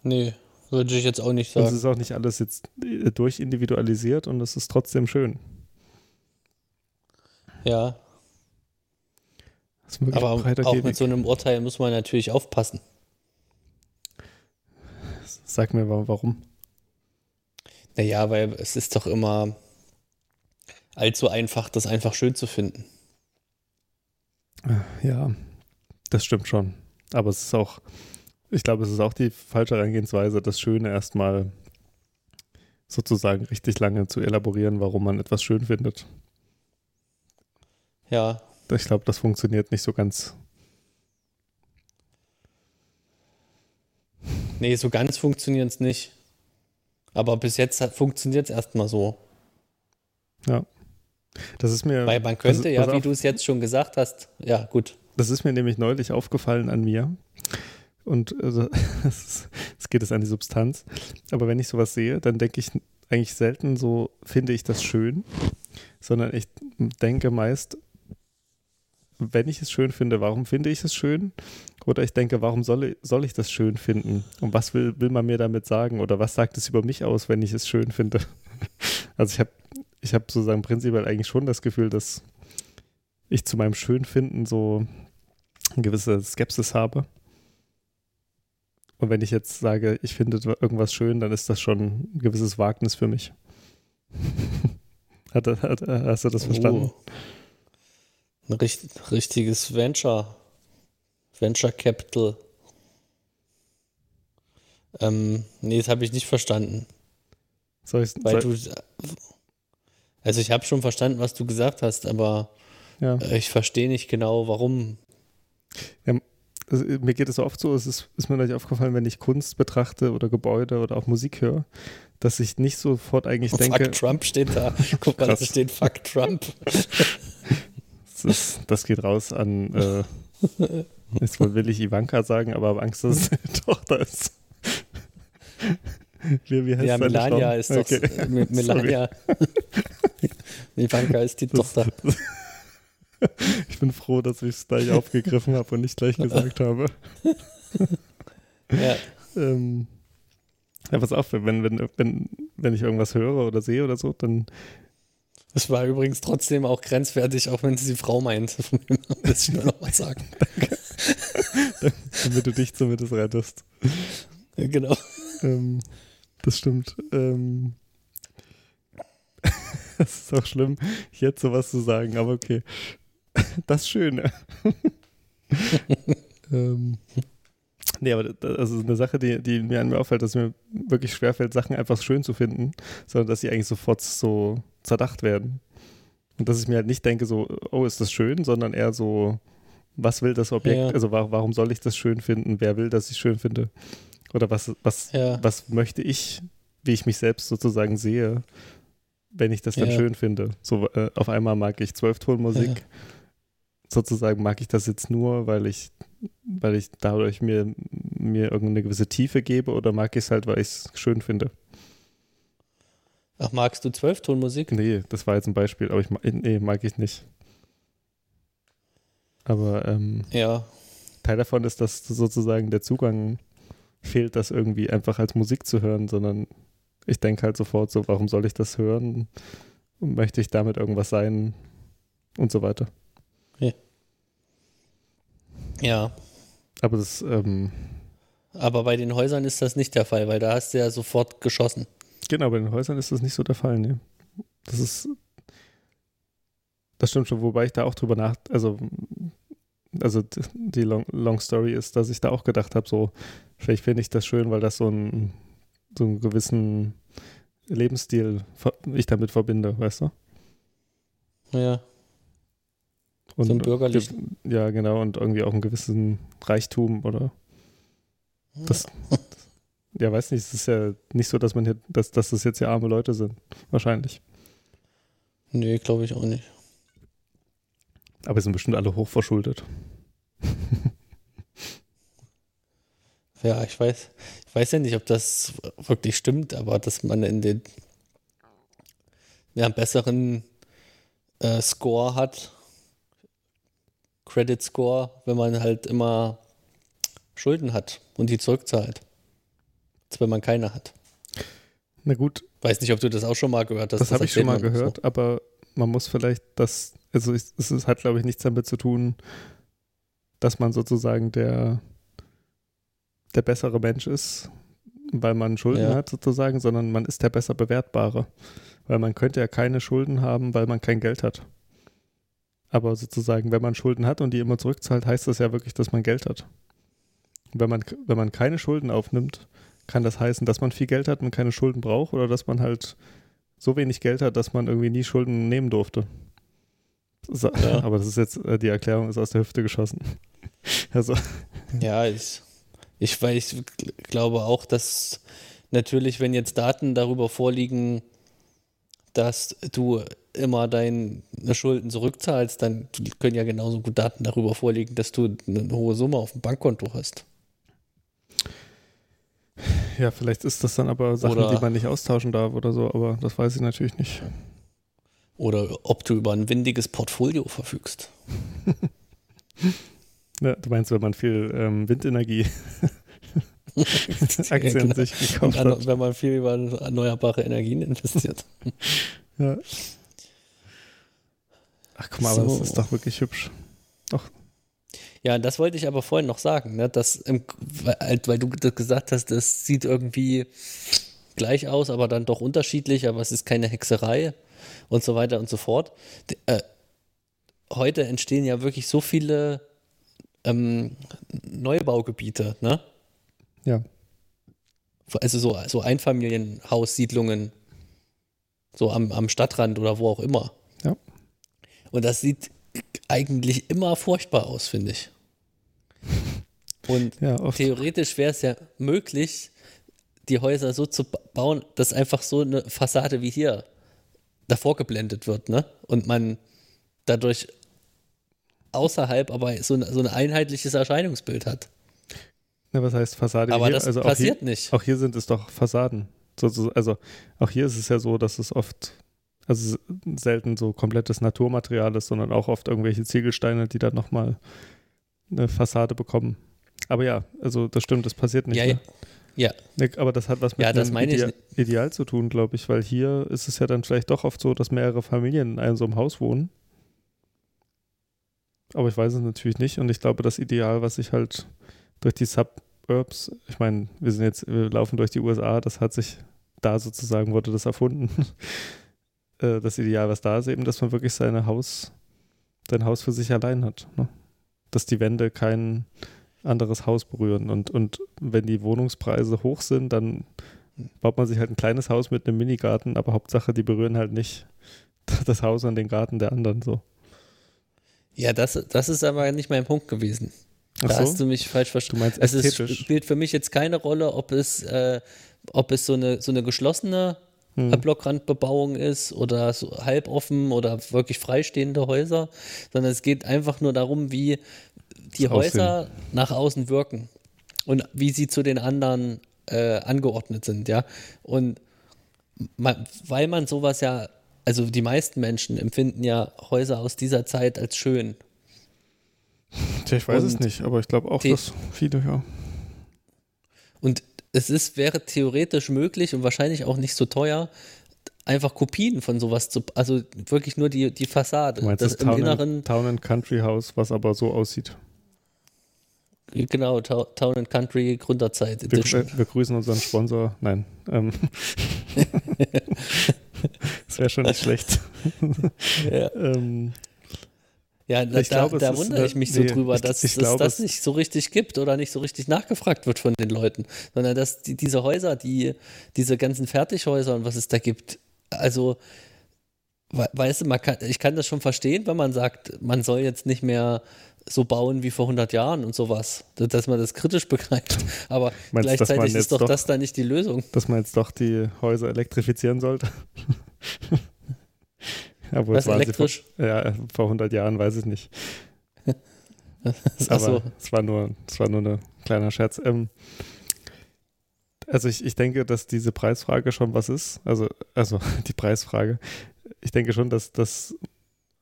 Nee, würde ich jetzt auch nicht sagen. Und es ist auch nicht alles jetzt äh, durchindividualisiert und es ist trotzdem schön. Ja. Aber auch mit so einem Urteil muss man natürlich aufpassen. Sag mir warum. Naja, weil es ist doch immer allzu einfach, das einfach schön zu finden. Ja, das stimmt schon. Aber es ist auch, ich glaube, es ist auch die falsche Herangehensweise, das Schöne erstmal sozusagen richtig lange zu elaborieren, warum man etwas schön findet. Ja. Ich glaube, das funktioniert nicht so ganz. Nee, so ganz funktioniert es nicht. Aber bis jetzt funktioniert es erstmal so. Ja. Das ist mir. Weil man könnte das, ja, wie du es jetzt schon gesagt hast, ja, gut. Das ist mir nämlich neulich aufgefallen an mir. Und also, es geht es an die Substanz. Aber wenn ich sowas sehe, dann denke ich eigentlich selten so, finde ich das schön, sondern ich denke meist, wenn ich es schön finde, warum finde ich es schön? Oder ich denke, warum soll, soll ich das schön finden? Und was will, will man mir damit sagen? Oder was sagt es über mich aus, wenn ich es schön finde? Also ich habe ich habe sozusagen prinzipiell eigentlich schon das Gefühl, dass ich zu meinem Schönfinden so eine gewisse Skepsis habe. Und wenn ich jetzt sage, ich finde irgendwas schön, dann ist das schon ein gewisses Wagnis für mich. hat, hat, hast du das verstanden? Oh. Ein richtig, richtiges Venture. Venture Capital. Ähm, nee, das habe ich nicht verstanden. Soll ich, Weil soll, du also ich habe schon verstanden, was du gesagt hast, aber ja. Ich verstehe nicht genau, warum. Ja, also mir geht es oft so, es ist, ist mir nicht aufgefallen, wenn ich Kunst betrachte oder Gebäude oder auch Musik höre, dass ich nicht sofort eigentlich denke. Fuck Trump steht da. Guck mal, da steht Fuck Trump. Das, ist, das geht raus an, äh, jetzt will ich Ivanka sagen, aber habe Angst, dass es seine Tochter ist. Wie, wie heißt ja, Melania ist doch. Okay. Melania. Ivanka ist die Tochter. Ich bin froh, dass ich es gleich aufgegriffen habe und nicht gleich gesagt habe. ja. ähm, ja, pass auf, wenn, wenn, wenn, wenn ich irgendwas höre oder sehe oder so, dann. Es war übrigens trotzdem auch grenzwertig, auch wenn sie die Frau meint. Das ich nur noch mal sagen. Danke. Damit du dich zumindest rettest. Ja, genau. Ähm, das stimmt. Ähm, das ist auch schlimm, jetzt sowas zu sagen, aber okay. Das Schöne. ähm, nee, aber das ist eine Sache, die, die mir an mir auffällt, dass mir wirklich schwerfällt, Sachen einfach schön zu finden, sondern dass sie eigentlich sofort so zerdacht werden. Und dass ich mir halt nicht denke, so, oh, ist das schön, sondern eher so, was will das Objekt, ja. also warum soll ich das schön finden, wer will, dass ich schön finde? Oder was, was, ja. was möchte ich, wie ich mich selbst sozusagen sehe, wenn ich das dann Ja. schön finde. So äh, auf einmal mag ich Zwölftonmusik. Ja. Sozusagen mag ich das jetzt nur, weil ich, weil ich dadurch mir, mir irgendeine gewisse Tiefe gebe oder mag ich es halt, weil ich es schön finde. Ach, magst du Zwölftonmusik? Nee, das war jetzt ein Beispiel, aber ich nee, mag ich nicht. Aber ähm, Ja. Teil davon ist, dass sozusagen der Zugang fehlt, das irgendwie einfach als Musik zu hören, sondern ich denke halt sofort so, warum soll ich das hören? Möchte ich damit irgendwas sein? Und so weiter. Ja. Aber das, ähm, Aber bei den Häusern ist das nicht der Fall, weil da hast du ja sofort geschossen. genau, bei den Häusern ist das nicht so der Fall, nee. Das ist, das stimmt schon, wobei ich da auch drüber nach, also, also die Long, Long Story ist, dass ich da auch gedacht habe, so, vielleicht finde ich das schön, weil das so ein, so einen gewissen Lebensstil ich damit verbinde, weißt du? Ja. Und, So einen bürgerlichen. Ja, genau, und irgendwie auch einen gewissen Reichtum oder das, ja, weiß nicht, es ist ja nicht so, dass man hier, dass, dass das jetzt ja arme Leute sind, wahrscheinlich. Nee, glaube ich auch nicht. Aber sie sind bestimmt alle hochverschuldet. Ja, ich weiß, ich weiß ja nicht, ob das wirklich stimmt, aber dass man in den ja, besseren äh, Score hat, Credit Score, wenn man halt immer Schulden hat und die zurückzahlt. Als wenn man keine hat. Na gut, Weiß nicht, ob du das auch schon mal gehört hast. das, habe ich schon mal gehört, aber man muss vielleicht das, also es, es hat, glaube ich, nichts damit zu tun, dass man sozusagen der, der bessere Mensch ist, weil man Schulden Ja. hat sozusagen, sondern man ist der besser bewertbare. Weil man könnte ja keine Schulden haben, weil man kein Geld hat. Aber sozusagen, wenn man Schulden hat und die immer zurückzahlt, heißt das ja wirklich, dass man Geld hat. Und Wenn man, wenn man keine Schulden aufnimmt, kann das heißen, dass man viel Geld hat und keine Schulden braucht oder dass man halt so wenig Geld hat, dass man irgendwie nie Schulden nehmen durfte. So, Ja. Aber das ist jetzt, äh, die Erklärung ist aus der Hüfte geschossen. Also, Ja, ich, ich, weil ich gl- glaube auch, dass natürlich, wenn jetzt Daten darüber vorliegen, dass du immer deine Schulden zurückzahlst, dann können ja genauso gut Daten darüber vorliegen, dass du eine hohe Summe auf dem Bankkonto hast. ja, vielleicht ist das dann aber Sachen, Oder- die man nicht austauschen darf oder so, aber das weiß ich natürlich nicht. Oder ob du über ein windiges Portfolio verfügst. Ja, du meinst, wenn man viel ähm, Windenergie Aktien genau. sich gekauft an, hat. wenn man viel über erneuerbare Energien investiert. Ja. Ach guck mal, aber So. das ist doch wirklich hübsch. Ja, das wollte ich aber vorhin noch sagen, ne, dass im, weil, halt, weil du das gesagt hast, das sieht irgendwie gleich aus, aber dann doch unterschiedlich, aber es ist keine Hexerei und so weiter und so fort. D- Äh, heute entstehen ja wirklich so viele ähm, Neubaugebiete, ne? Ja. Also so, so Einfamilienhaussiedlungen, so am, am Stadtrand oder wo auch immer. Ja. Und das sieht eigentlich immer furchtbar aus, finde ich. Und Ja, theoretisch wäre es ja möglich, die Häuser so zu ba- bauen, dass einfach so eine Fassade wie hier davor geblendet wird, ne? Und man dadurch außerhalb aber so, ein- so ein einheitliches Erscheinungsbild hat. Ja, was heißt Fassade? Aber hier? das also auch passiert hier, nicht. Auch hier sind es doch Fassaden. So, so, also auch hier ist es ja so, dass es oft, also selten so komplettes Naturmaterial ist, sondern auch oft irgendwelche Ziegelsteine, die dann nochmal eine Fassade bekommen. Aber ja, also das stimmt, das passiert nicht. Ja, ne? ja. Aber das hat was mit Ja, Idea nicht. Ideal zu tun, glaube ich, weil hier ist es ja dann vielleicht doch oft so, dass mehrere Familien in einem so einem Haus wohnen. Aber ich weiß es natürlich nicht und ich glaube, das Ideal, was sich halt durch die Suburbs, ich meine, wir sind jetzt, wir laufen durch die USA, das hat sich da sozusagen, wurde das erfunden. Äh, das Ideal, was da ist, eben, dass man wirklich seine Haus, sein Haus für sich allein hat. Ne? Dass die Wände kein anderes Haus berühren. Und, und wenn die Wohnungspreise hoch sind, dann baut man sich halt ein kleines Haus mit einem Minigarten, aber Hauptsache, die berühren halt nicht das Haus und den Garten der anderen so. Ja, das, das ist aber nicht mein Punkt gewesen. Da so? hast du mich falsch Du verstanden. meinst Es ist, spielt für mich jetzt keine Rolle, ob es, äh, ob es so eine, so eine geschlossene hm. Blockrandbebauung ist oder so halboffen oder wirklich freistehende Häuser, sondern es geht einfach nur darum, wie die das Häuser Aussehen. nach außen wirken und wie sie zu den anderen äh, angeordnet sind, ja. Und man, weil man sowas ja, also die meisten Menschen empfinden ja Häuser aus dieser Zeit als schön. Tja, ich weiß und es nicht, aber ich glaube auch, dass viele, ja. Und es ist, wäre theoretisch möglich und wahrscheinlich auch nicht so teuer, einfach Kopien von sowas zu, also wirklich nur die, die Fassade. Du meinst das, das Town, Inneren, Town and Country House, was aber so aussieht. Genau, Town and Country Gründerzeit Edition. Wir, wir grüßen unseren Sponsor. Nein. Ähm. das wäre schon nicht schlecht. ja. ähm. Ja, da, glaube, da wundere ich mich so nee, drüber, dass ich, ich es das nicht so richtig gibt oder nicht so richtig nachgefragt wird von den Leuten, sondern dass die, diese Häuser, die, diese ganzen Fertighäuser und was es da gibt, also, weißt du, man kann, ich kann das schon verstehen, wenn man sagt, man soll jetzt nicht mehr so bauen wie vor 100 Jahren und sowas, dass man das kritisch begreift. Aber Meinst, gleichzeitig ist doch, doch das da nicht die Lösung. Dass man jetzt doch die Häuser elektrifizieren sollte. Obwohl, Was elektrisch? Vor, ja, vor 100 Jahren weiß ich nicht. Aber so. es war nur, es war nur ein kleiner Scherz. Ähm, also ich, ich denke, dass diese Preisfrage schon was ist. Also, also die Preisfrage. Ich denke schon, dass das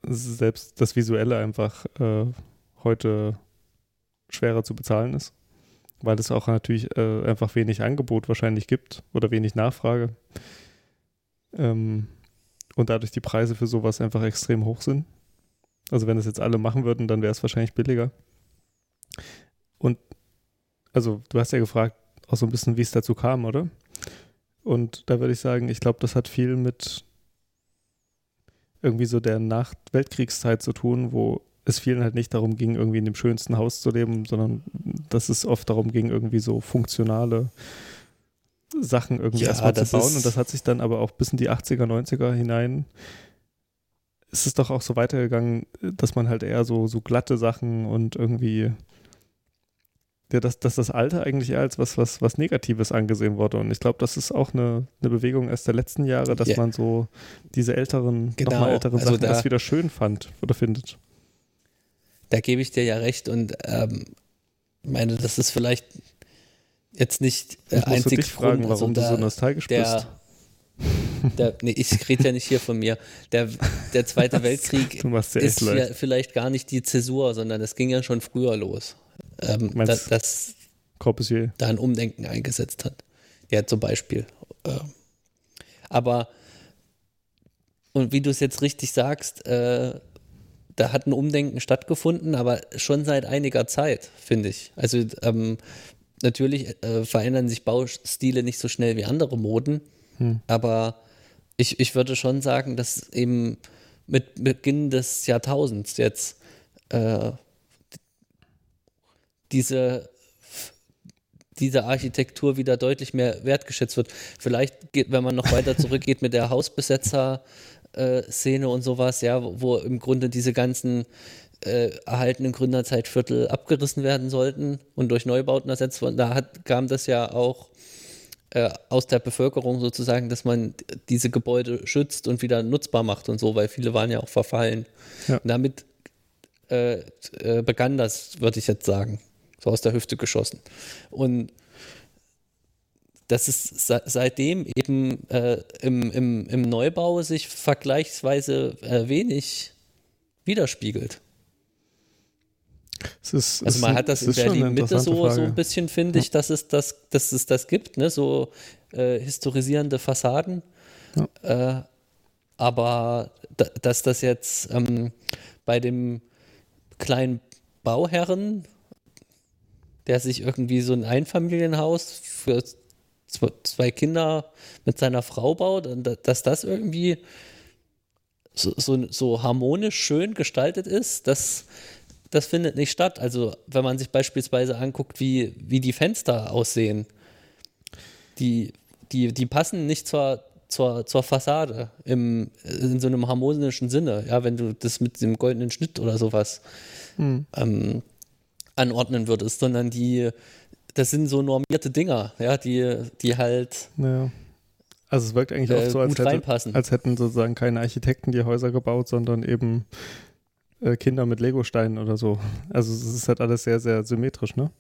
selbst das Visuelle einfach äh, heute schwerer zu bezahlen ist, weil es auch natürlich äh, einfach wenig Angebot wahrscheinlich gibt oder wenig Nachfrage. Ähm, und dadurch die Preise für sowas einfach extrem hoch sind. Also wenn es jetzt alle machen würden, dann wäre es wahrscheinlich billiger. Und also du hast ja gefragt, auch so ein bisschen, wie es dazu kam, oder? Und da würde ich sagen, ich glaube, das hat viel mit irgendwie so der Nach-Weltkriegszeit zu tun, wo es vielen halt nicht darum ging, irgendwie in dem schönsten Haus zu leben, sondern dass es oft darum ging, irgendwie so funktionale Sachen irgendwie ja, erstmal zu bauen. Und das hat sich dann aber auch bis in die 80er, 90er hinein ist es doch auch so weitergegangen, dass man halt eher so, so glatte Sachen und irgendwie ja, dass, dass das Alte eigentlich eher als was, was, was Negatives angesehen wurde. Und ich glaube, das ist auch eine, eine Bewegung erst der letzten Jahre, dass yeah. man so diese älteren, genau. nochmal älteren also Sachen da, erst wieder schön fand oder findet da gebe ich dir ja recht und ähm, meine, das ist vielleicht jetzt nicht äh, einzig dich fragen, Grund, also warum du so nostalgisch der, bist. Der, nee, ich rede ja nicht hier von mir. Der, der Zweite Weltkrieg ist ja vielleicht gar nicht die Zäsur, sondern es ging ja schon früher los. Ähm, da, dass Corbusier. da ein Umdenken eingesetzt hat. Ja, zum Beispiel. Äh, aber, und wie du es jetzt richtig sagst, äh, da hat ein Umdenken stattgefunden, aber schon seit einiger Zeit, finde ich. Also ähm, natürlich äh, verändern sich Baustile nicht so schnell wie andere Moden, hm. aber ich, ich würde schon sagen, dass eben mit Beginn des Jahrtausends jetzt äh, diese diese Architektur wieder deutlich mehr wertgeschätzt wird. Vielleicht geht, wenn man noch weiter zurückgeht mit der Hausbesetzer äh, und sowas, ja, wo, wo im Grunde diese ganzen äh, erhaltenen Gründerzeitviertel abgerissen werden sollten und durch Neubauten ersetzt wurden. Da hat, kam das ja auch äh, aus der Bevölkerung sozusagen, dass man diese Gebäude schützt und wieder nutzbar macht und so, weil viele waren ja auch verfallen. Ja. Und damit äh, äh, begann das, würde ich jetzt sagen, so aus der Hüfte geschossen. Und dass es seitdem eben äh, im, im, im Neubau sich vergleichsweise äh, wenig widerspiegelt. Ist, also man hat das in Berlin Mitte so, so ein bisschen, finde ich, dass es das, dass es das gibt, ne? so äh, historisierende Fassaden. Ja. Äh, aber dass das jetzt ähm, bei dem kleinen Bauherren, der sich irgendwie so ein Einfamilienhaus für zwei Kinder mit seiner Frau baut und dass das irgendwie so, so, so harmonisch schön gestaltet ist, das, das findet nicht statt. Also wenn man sich beispielsweise anguckt, wie, wie die Fenster aussehen, die, die, die passen nicht zur, zur, zur Fassade im, in so einem harmonischen Sinne. Ja, wenn du das mit dem goldenen Schnitt oder sowas hm. ähm, anordnen würdest, sondern die, das sind so normierte Dinger, ja, die, die halt ja. Also es wirkt eigentlich äh, oft so, als, hätte, als, hätten sozusagen keine Architekten die Häuser gebaut, sondern eben äh, Kinder mit Legosteinen oder so. Also es ist halt alles sehr, sehr symmetrisch, ne?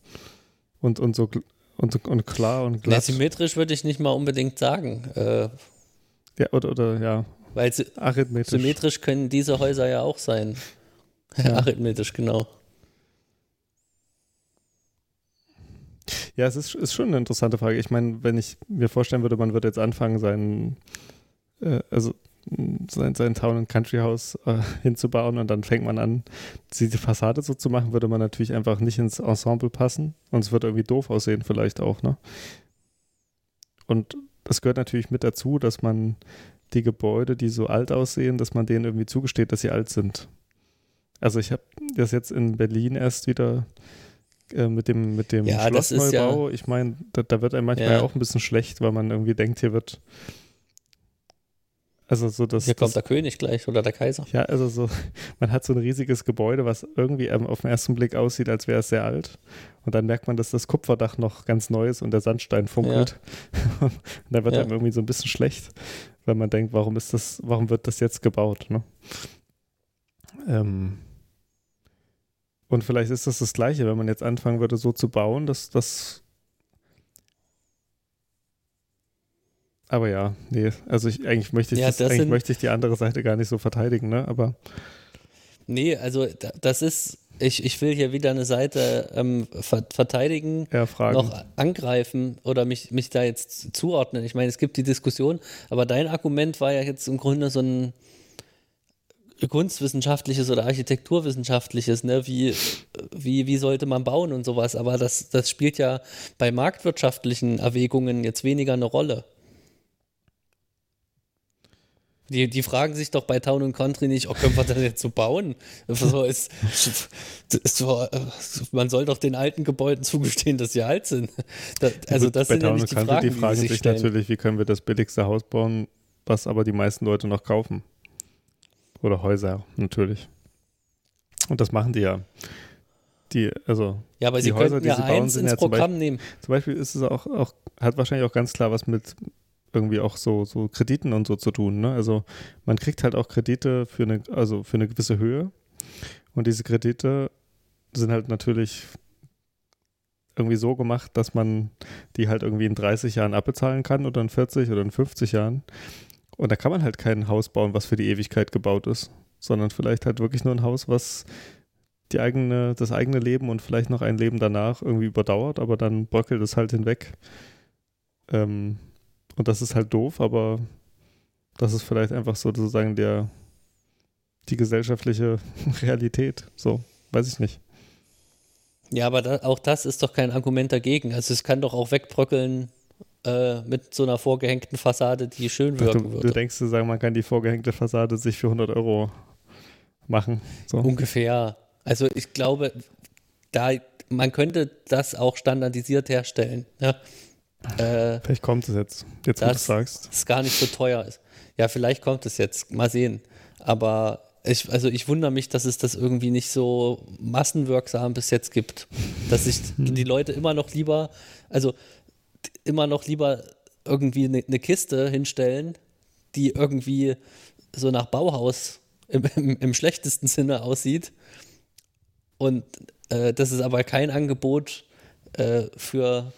Und, und so und, und klar und glatt. Ja, symmetrisch würde ich nicht mal unbedingt sagen. Äh, ja, oder, oder ja. Weil arithmetisch. symmetrisch können diese Häuser ja auch sein. Ja. arithmetisch, genau. Ja, es ist, ist schon eine interessante Frage. Ich meine, wenn ich mir vorstellen würde, man würde jetzt anfangen, seinen, äh, also sein, sein Town- und Country-Haus äh, hinzubauen und dann fängt man an, diese Fassade so zu machen, würde man natürlich einfach nicht ins Ensemble passen und es würde irgendwie doof aussehen vielleicht auch, ne? Und das gehört natürlich mit dazu, dass man die Gebäude, die so alt aussehen, dass man denen irgendwie zugesteht, dass sie alt sind. Also ich habe das jetzt in Berlin erst wieder äh, mit dem, mit dem ja, Schlossneubau. Ja, ich meine, da, da, wird einem manchmal ja. auch ein bisschen schlecht, weil man irgendwie denkt, hier wird also so das, Hier kommt das, der König gleich oder der Kaiser. Ja, also so, man hat so ein riesiges Gebäude, was irgendwie auf den ersten Blick aussieht, als wäre es sehr alt. Und dann merkt man, dass das Kupferdach noch ganz neu ist und der Sandstein funkelt. Ja. und dann wird ja. einem irgendwie so ein bisschen schlecht, weil man denkt, warum ist das, warum wird das jetzt gebaut? Ne? Ähm, und vielleicht ist das das Gleiche, wenn man jetzt anfangen würde, so zu bauen, dass das Aber ja, nee, also ich, eigentlich, möchte ich, ja, das, das eigentlich möchte ich die andere Seite gar nicht so verteidigen, ne? Aber. Nee, also das ist, ich, ich will hier wieder eine Seite ähm, verteidigen, ja, noch angreifen oder mich, mich da jetzt zuordnen. Ich meine, es gibt die Diskussion, aber dein Argument war ja jetzt im Grunde so ein kunstwissenschaftliches oder architekturwissenschaftliches, ne? wie, wie, wie sollte man bauen und sowas. Aber das, das spielt ja bei marktwirtschaftlichen Erwägungen jetzt weniger eine Rolle. Die, die fragen sich doch bei Town und Country nicht, oh, können wir das jetzt so bauen? So ist, so, man soll doch den alten Gebäuden zugestehen, dass sie alt sind. Das, also das bei sind Town ja nicht die Country, Fragen, die fragen die sich stellen. natürlich, wie können wir das billigste Haus bauen, was aber die meisten Leute noch kaufen. Oder Häuser, natürlich. Und das machen die ja. Die, also ja, aber sie Häuser, ja sie bauen, eins ins ja Programm Beispiel, nehmen. Zum Beispiel ist es auch, auch, hat wahrscheinlich auch ganz klar was mit irgendwie auch so, so Krediten und so zu tun. Ne? Also man kriegt halt auch Kredite für eine, also für eine gewisse Höhe. Und diese Kredite sind halt natürlich irgendwie so gemacht, dass man die halt irgendwie in 30 Jahren abbezahlen kann oder in 40 oder in 50 Jahren. Und da kann man halt kein Haus bauen, was für die Ewigkeit gebaut ist, sondern vielleicht halt wirklich nur ein Haus, was die eigene, das eigene Leben und vielleicht noch ein Leben danach irgendwie überdauert, aber dann bröckelt es halt hinweg. Ähm, und das ist halt doof, aber das ist vielleicht einfach so sozusagen der, die gesellschaftliche Realität. So, weiß ich nicht. Ja, aber da, auch das ist doch kein Argument dagegen. Also es kann doch auch wegbröckeln äh, mit so einer vorgehängten Fassade, die schön wirken du, würde. Du denkst, du sagen, man kann die vorgehängte Fassade sich für 100 Euro machen. So. Ungefähr. Also ich glaube, da man könnte das auch standardisiert herstellen. Ja? Äh, vielleicht kommt es jetzt, jetzt wo du sagst. es gar nicht so teuer ist. Ja, vielleicht kommt es jetzt. Mal sehen. Aber ich, also ich wundere mich, dass es das irgendwie nicht so massenwirksam bis jetzt gibt. Dass sich hm. die Leute immer noch lieber, also immer noch lieber irgendwie eine, eine Kiste hinstellen, die irgendwie so nach Bauhaus im, im, im schlechtesten Sinne aussieht. Und äh, das ist aber kein Angebot äh, für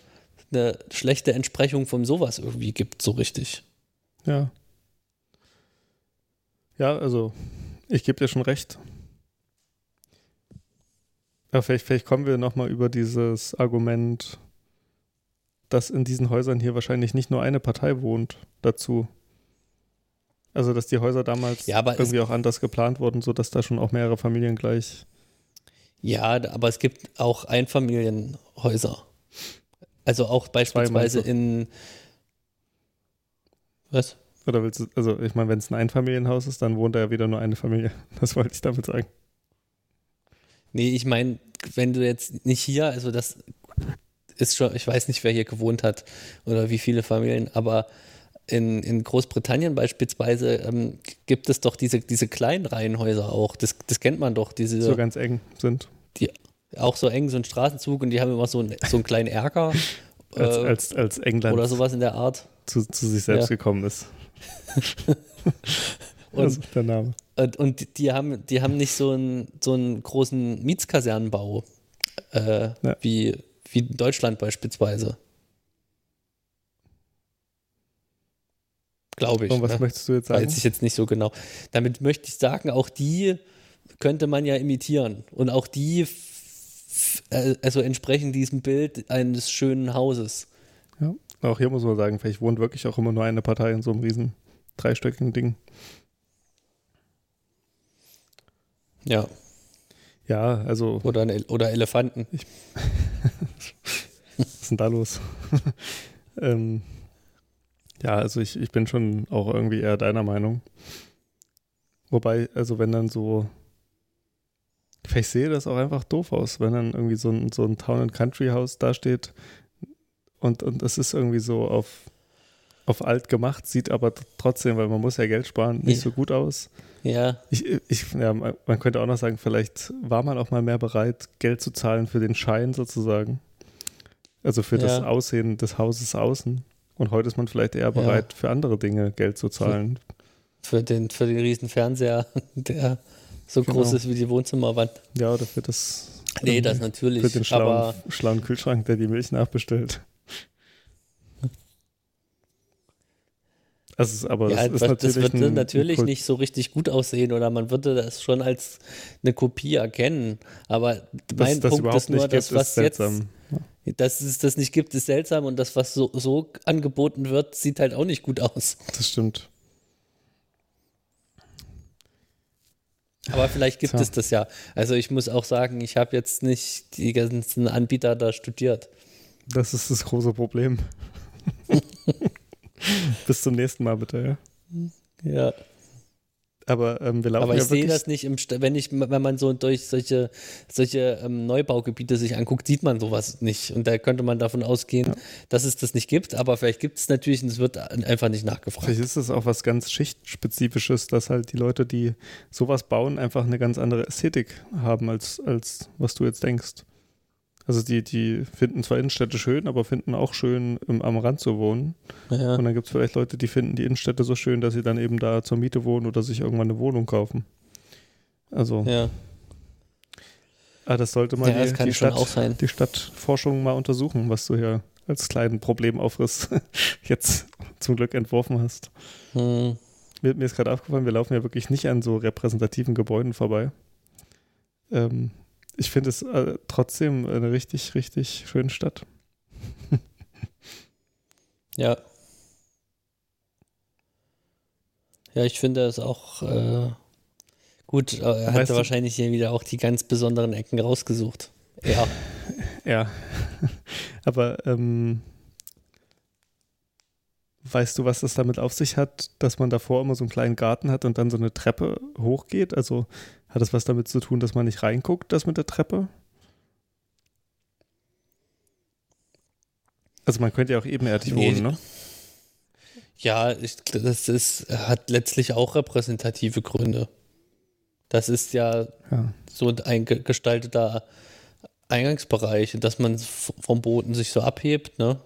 eine schlechte Entsprechung von sowas irgendwie gibt, so richtig. Ja. Ja, also ich gebe dir schon recht. Aber vielleicht, vielleicht kommen wir nochmal über dieses Argument, dass in diesen Häusern hier wahrscheinlich nicht nur eine Partei wohnt, dazu. Also, dass die Häuser damals ja, irgendwie auch anders geplant wurden, sodass da schon auch mehrere Familien gleich. Ja, aber es gibt auch Einfamilienhäuser. Also auch beispielsweise in. Was? Oder willst du, also ich meine, wenn es ein Einfamilienhaus ist, dann wohnt da ja wieder nur eine Familie. Das wollte ich damit sagen. Nee, ich meine, wenn du jetzt nicht hier, also das ist schon, ich weiß nicht, wer hier gewohnt hat oder wie viele Familien, aber in, in Großbritannien beispielsweise ähm, gibt es doch diese, diese kleinen Reihenhäuser auch. Das, das kennt man doch. Diese, so ganz eng sind. Die auch so eng, so ein Straßenzug und die haben immer so, ein, so einen kleinen Erker als, äh, als, als England oder sowas in der Art zu, zu sich selbst ja. gekommen ist. und, das ist der Name. Und, und, die, haben, die haben nicht so einen, so einen großen Mietskasernenbau äh, ja. wie, wie in Deutschland beispielsweise. Glaube ich. Und was ne? möchtest du jetzt sagen? Weiß ich jetzt nicht so genau. Damit möchte ich sagen, auch die könnte man ja imitieren. Und auch die, also entsprechen diesem Bild eines schönen Hauses. Ja, auch hier muss man sagen, vielleicht wohnt wirklich auch immer nur eine Partei in so einem riesen dreistöckigen Ding. Ja. Ja, also. Oder, eine, oder Elefanten. Ich, was ist denn da los? ähm, ja, also ich, ich bin schon auch irgendwie eher deiner Meinung. Wobei, also wenn dann so Vielleicht sehe das auch einfach doof aus, wenn dann irgendwie so ein, so ein Town and Country House dasteht und, und es ist irgendwie so auf, auf alt gemacht, sieht aber trotzdem, weil man muss ja Geld sparen, nicht ja. so gut aus. Ja. Ich, ich, ja. Man könnte auch noch sagen, vielleicht war man auch mal mehr bereit, Geld zu zahlen für den Schein sozusagen. Also für ja. das Aussehen des Hauses außen. Und heute ist man vielleicht eher bereit, für andere Dinge Geld zu zahlen. Für, für den, für den riesen Fernseher, der so genau. groß ist wie die Wohnzimmerwand. Ja, oder für das. Nee, das natürlich. Für den schlauen, aber, schlauen Kühlschrank, der die Milch nachbestellt. Also, aber ja, das, das, das würde natürlich nicht so richtig gut aussehen oder man würde das schon als eine Kopie erkennen. Aber mein das, Punkt ist nur, dass was jetzt, dass es das nicht gibt, ist seltsam und das, was so, so angeboten wird, sieht halt auch nicht gut aus. Das stimmt. Aber vielleicht gibt Tja. es das ja. Also ich muss auch sagen, ich habe jetzt nicht die ganzen Anbieter da studiert. Das ist das große Problem. Bis zum nächsten Mal bitte, ja. Ja. Aber ähm, wir laufen Aber ich ja sehe das nicht, im, wenn, ich, wenn man so durch solche, solche ähm, Neubaugebiete sich anguckt, sieht man sowas nicht. Und da könnte man davon ausgehen, ja. dass es das nicht gibt. Aber vielleicht gibt es natürlich und es wird einfach nicht nachgefragt. Vielleicht ist es auch was ganz Schichtspezifisches, dass halt die Leute, die sowas bauen, einfach eine ganz andere Ästhetik haben, als, als was du jetzt denkst. Also die, die finden zwar Innenstädte schön, aber finden auch schön, im, am Rand zu wohnen. Ja. Und dann gibt es vielleicht Leute, die finden die Innenstädte so schön, dass sie dann eben da zur Miete wohnen oder sich irgendwann eine Wohnung kaufen. Also. Ja. Ah, das sollte mal ja, die, die, Stadt, die Stadtforschung mal untersuchen, was du hier als kleinen Problemaufriss jetzt zum Glück entworfen hast. Hm. Mir, mir, ist gerade aufgefallen, wir laufen ja wirklich nicht an so repräsentativen Gebäuden vorbei. Ähm, ich finde es äh, trotzdem eine richtig, richtig schöne Stadt. ja. Ja, ich finde es auch äh, gut. Äh, er hat wahrscheinlich hier wieder auch die ganz besonderen Ecken rausgesucht. Ja. ja. Aber ähm, weißt du, was das damit auf sich hat, dass man davor immer so einen kleinen Garten hat und dann so eine Treppe hochgeht? Also hat das was damit zu tun, dass man nicht reinguckt, das mit der Treppe? Also man könnte ja auch ebenerdig nee. wohnen, ne? Ja, ich, das ist, hat letztlich auch repräsentative Gründe. Das ist ja, ja. so ein gestalteter Eingangsbereich, dass man vom Boden sich so abhebt, ne?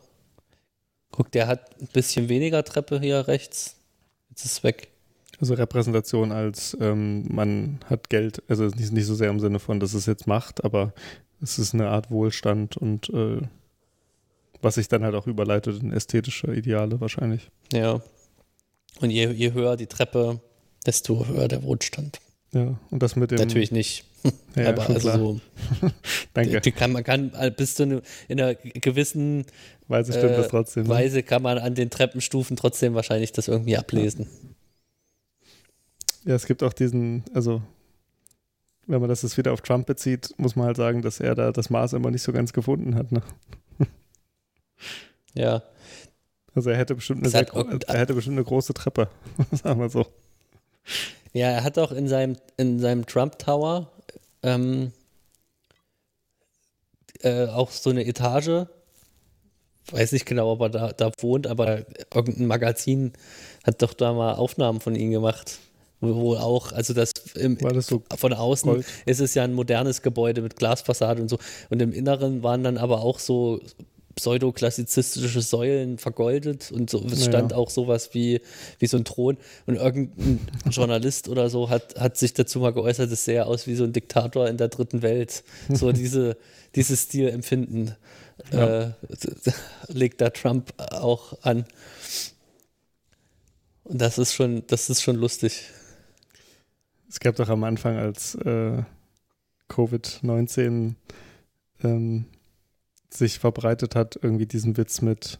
Guck, der hat ein bisschen weniger Treppe hier rechts. Jetzt ist es weg. Also Repräsentation als ähm, man hat Geld, also nicht, nicht so sehr im Sinne von, dass es jetzt macht, aber es ist eine Art Wohlstand und äh, was sich dann halt auch überleitet in ästhetische Ideale wahrscheinlich. Ja. Und je, je höher die Treppe, desto höher der Wohlstand. Ja, und das mit dem. Natürlich nicht. Ja, aber also klar. so. Danke. Die, kann, man kann bis zu eine, in einer gewissen Weise stimmt äh, das trotzdem. Ne? Weise kann man an den Treppenstufen trotzdem wahrscheinlich das irgendwie ablesen. Ja. es gibt auch diesen, also wenn man das jetzt wieder auf Trump bezieht, muss man halt sagen, dass er da das Maß immer nicht so ganz gefunden hat. Ne? Ja. Also er hätte bestimmt eine, sehr, er hätte bestimmt eine große Treppe, sagen wir so. Ja, er hat auch in seinem, in seinem Trump Tower ähm, äh, auch so eine Etage. Weiß nicht genau, ob er da, da wohnt, aber irgendein Magazin hat doch da mal Aufnahmen von ihm gemacht. Wo auch, also das, im, das so von außen Gold? ist es ja ein modernes Gebäude mit Glasfassade und so. Und im Inneren waren dann aber auch so pseudoklassizistische Säulen vergoldet und so, es stand auch sowas wie, wie so ein Thron und irgendein Journalist oder so hat, hat sich dazu mal geäußert, es sähe aus wie so ein Diktator in der dritten Welt. So diese, dieses Stilempfinden ja. äh, legt da Trump auch an. Und das ist schon, das ist schon lustig. Es gab doch am Anfang, als äh, Covid-19 ähm, sich verbreitet hat, irgendwie diesen Witz mit,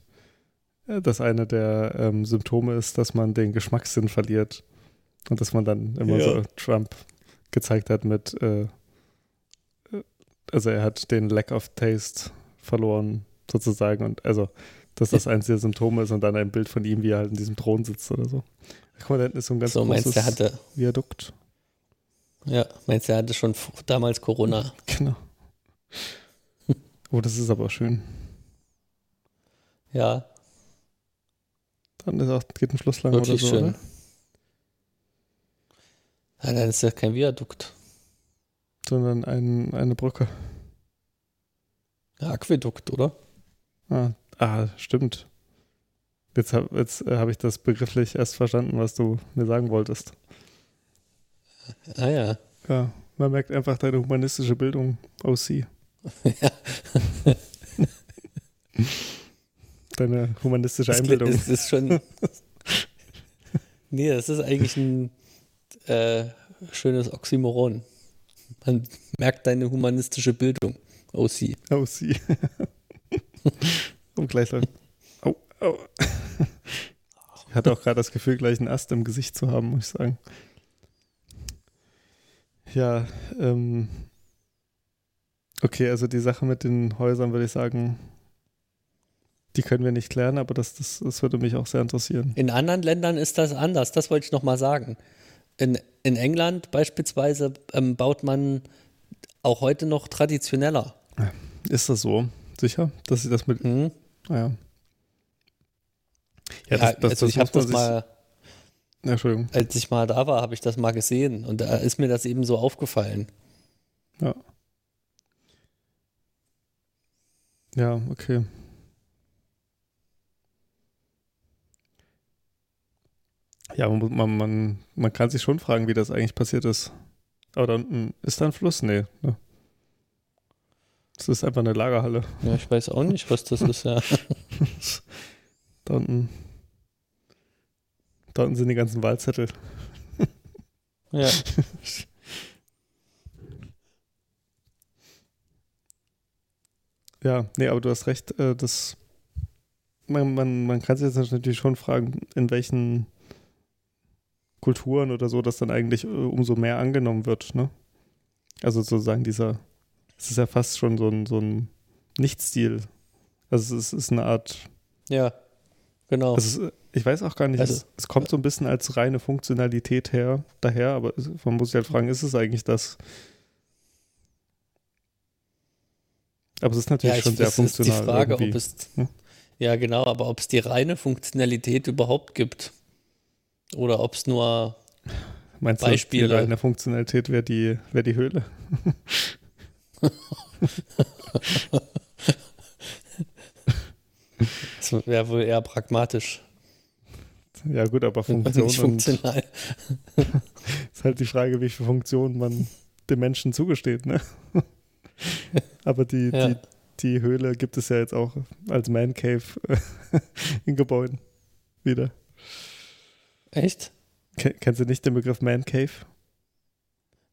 äh, dass eine der ähm, Symptome ist, dass man den Geschmackssinn verliert. Und dass man dann immer ja. so Trump gezeigt hat mit, äh, äh, also er hat den Lack of Taste verloren, sozusagen. Und also, dass das eins der Symptome ist und dann ein Bild von ihm, wie er halt in diesem Thron sitzt oder so. Guck mal, da hinten ist so ein ganz so, großes meinst, hatte, Viadukt. Ja, meinst du, er hatte schon damals Corona? Genau. Oh, das ist aber schön. Ja. Dann ist auch, geht ein Schluss lang Wirklich oder so, schön. Oder? Nein, das ist ja kein Viadukt. Sondern ein, eine Brücke. Ja, Aquädukt, oder? Ah, ah stimmt. Jetzt habe jetzt, äh, hab ich das begrifflich erst verstanden, was du mir sagen wolltest. Ah ja. Ja, man merkt einfach deine humanistische Bildung aus sie. Ja. Deine humanistische Einbildung. Das ist schon. nee, das ist eigentlich ein äh, schönes Oxymoron. Man merkt deine humanistische Bildung. OC. OC. Und gleich lang. Au, au. Ich hatte auch gerade das Gefühl, gleich einen Ast im Gesicht zu haben, muss ich sagen. Ja, ähm, Okay, also die Sache mit den Häusern würde ich sagen, die können wir nicht klären, aber das, das, das würde mich auch sehr interessieren. In anderen Ländern ist das anders, das wollte ich nochmal sagen. In, in England beispielsweise ähm, baut man auch heute noch traditioneller. Ist das so? Sicher, dass sie das mit. Mhm. Ah, ja. Ja, das, das, also ich habe das mal. Entschuldigung. Als ich mal da war, habe ich das mal gesehen und da ist mir das eben so aufgefallen. Ja. Ja, okay. Ja, man, man, man kann sich schon fragen, wie das eigentlich passiert ist. Aber da unten ist da ein Fluss? Nee. Ne? Das ist einfach eine Lagerhalle. Ja, ich weiß auch nicht, was das ist, ja. da unten. Da unten sind die ganzen Wahlzettel. ja. Ja, nee, aber du hast recht, äh, das, man, man, man kann sich jetzt natürlich schon fragen, in welchen Kulturen oder so das dann eigentlich äh, umso mehr angenommen wird, ne? Also sozusagen dieser, es ist ja fast schon so ein, so ein Nichtstil. Also es ist, ist eine Art. Ja, genau. Also ich weiß auch gar nicht, also, es, es, kommt so ein bisschen als reine Funktionalität her, daher, aber man muss sich halt fragen, ist es eigentlich das? Aber es ist natürlich ja, schon sehr funktional. Ist die Frage, irgendwie. ob es. Hm? Ja, genau, aber ob es die reine Funktionalität überhaupt gibt. Oder ob es nur Meinst Beispiele. Du, die reine Funktionalität wäre die, wär die Höhle. das wäre wohl eher pragmatisch. Ja, gut, aber Funktion. Nicht funktional. ist halt die Frage, wie viel Funktion man dem Menschen zugesteht, ne? Aber die, ja. die, die Höhle gibt es ja jetzt auch als Man Cave in Gebäuden wieder. Echt? Ken, kennst du nicht den Begriff Man Cave?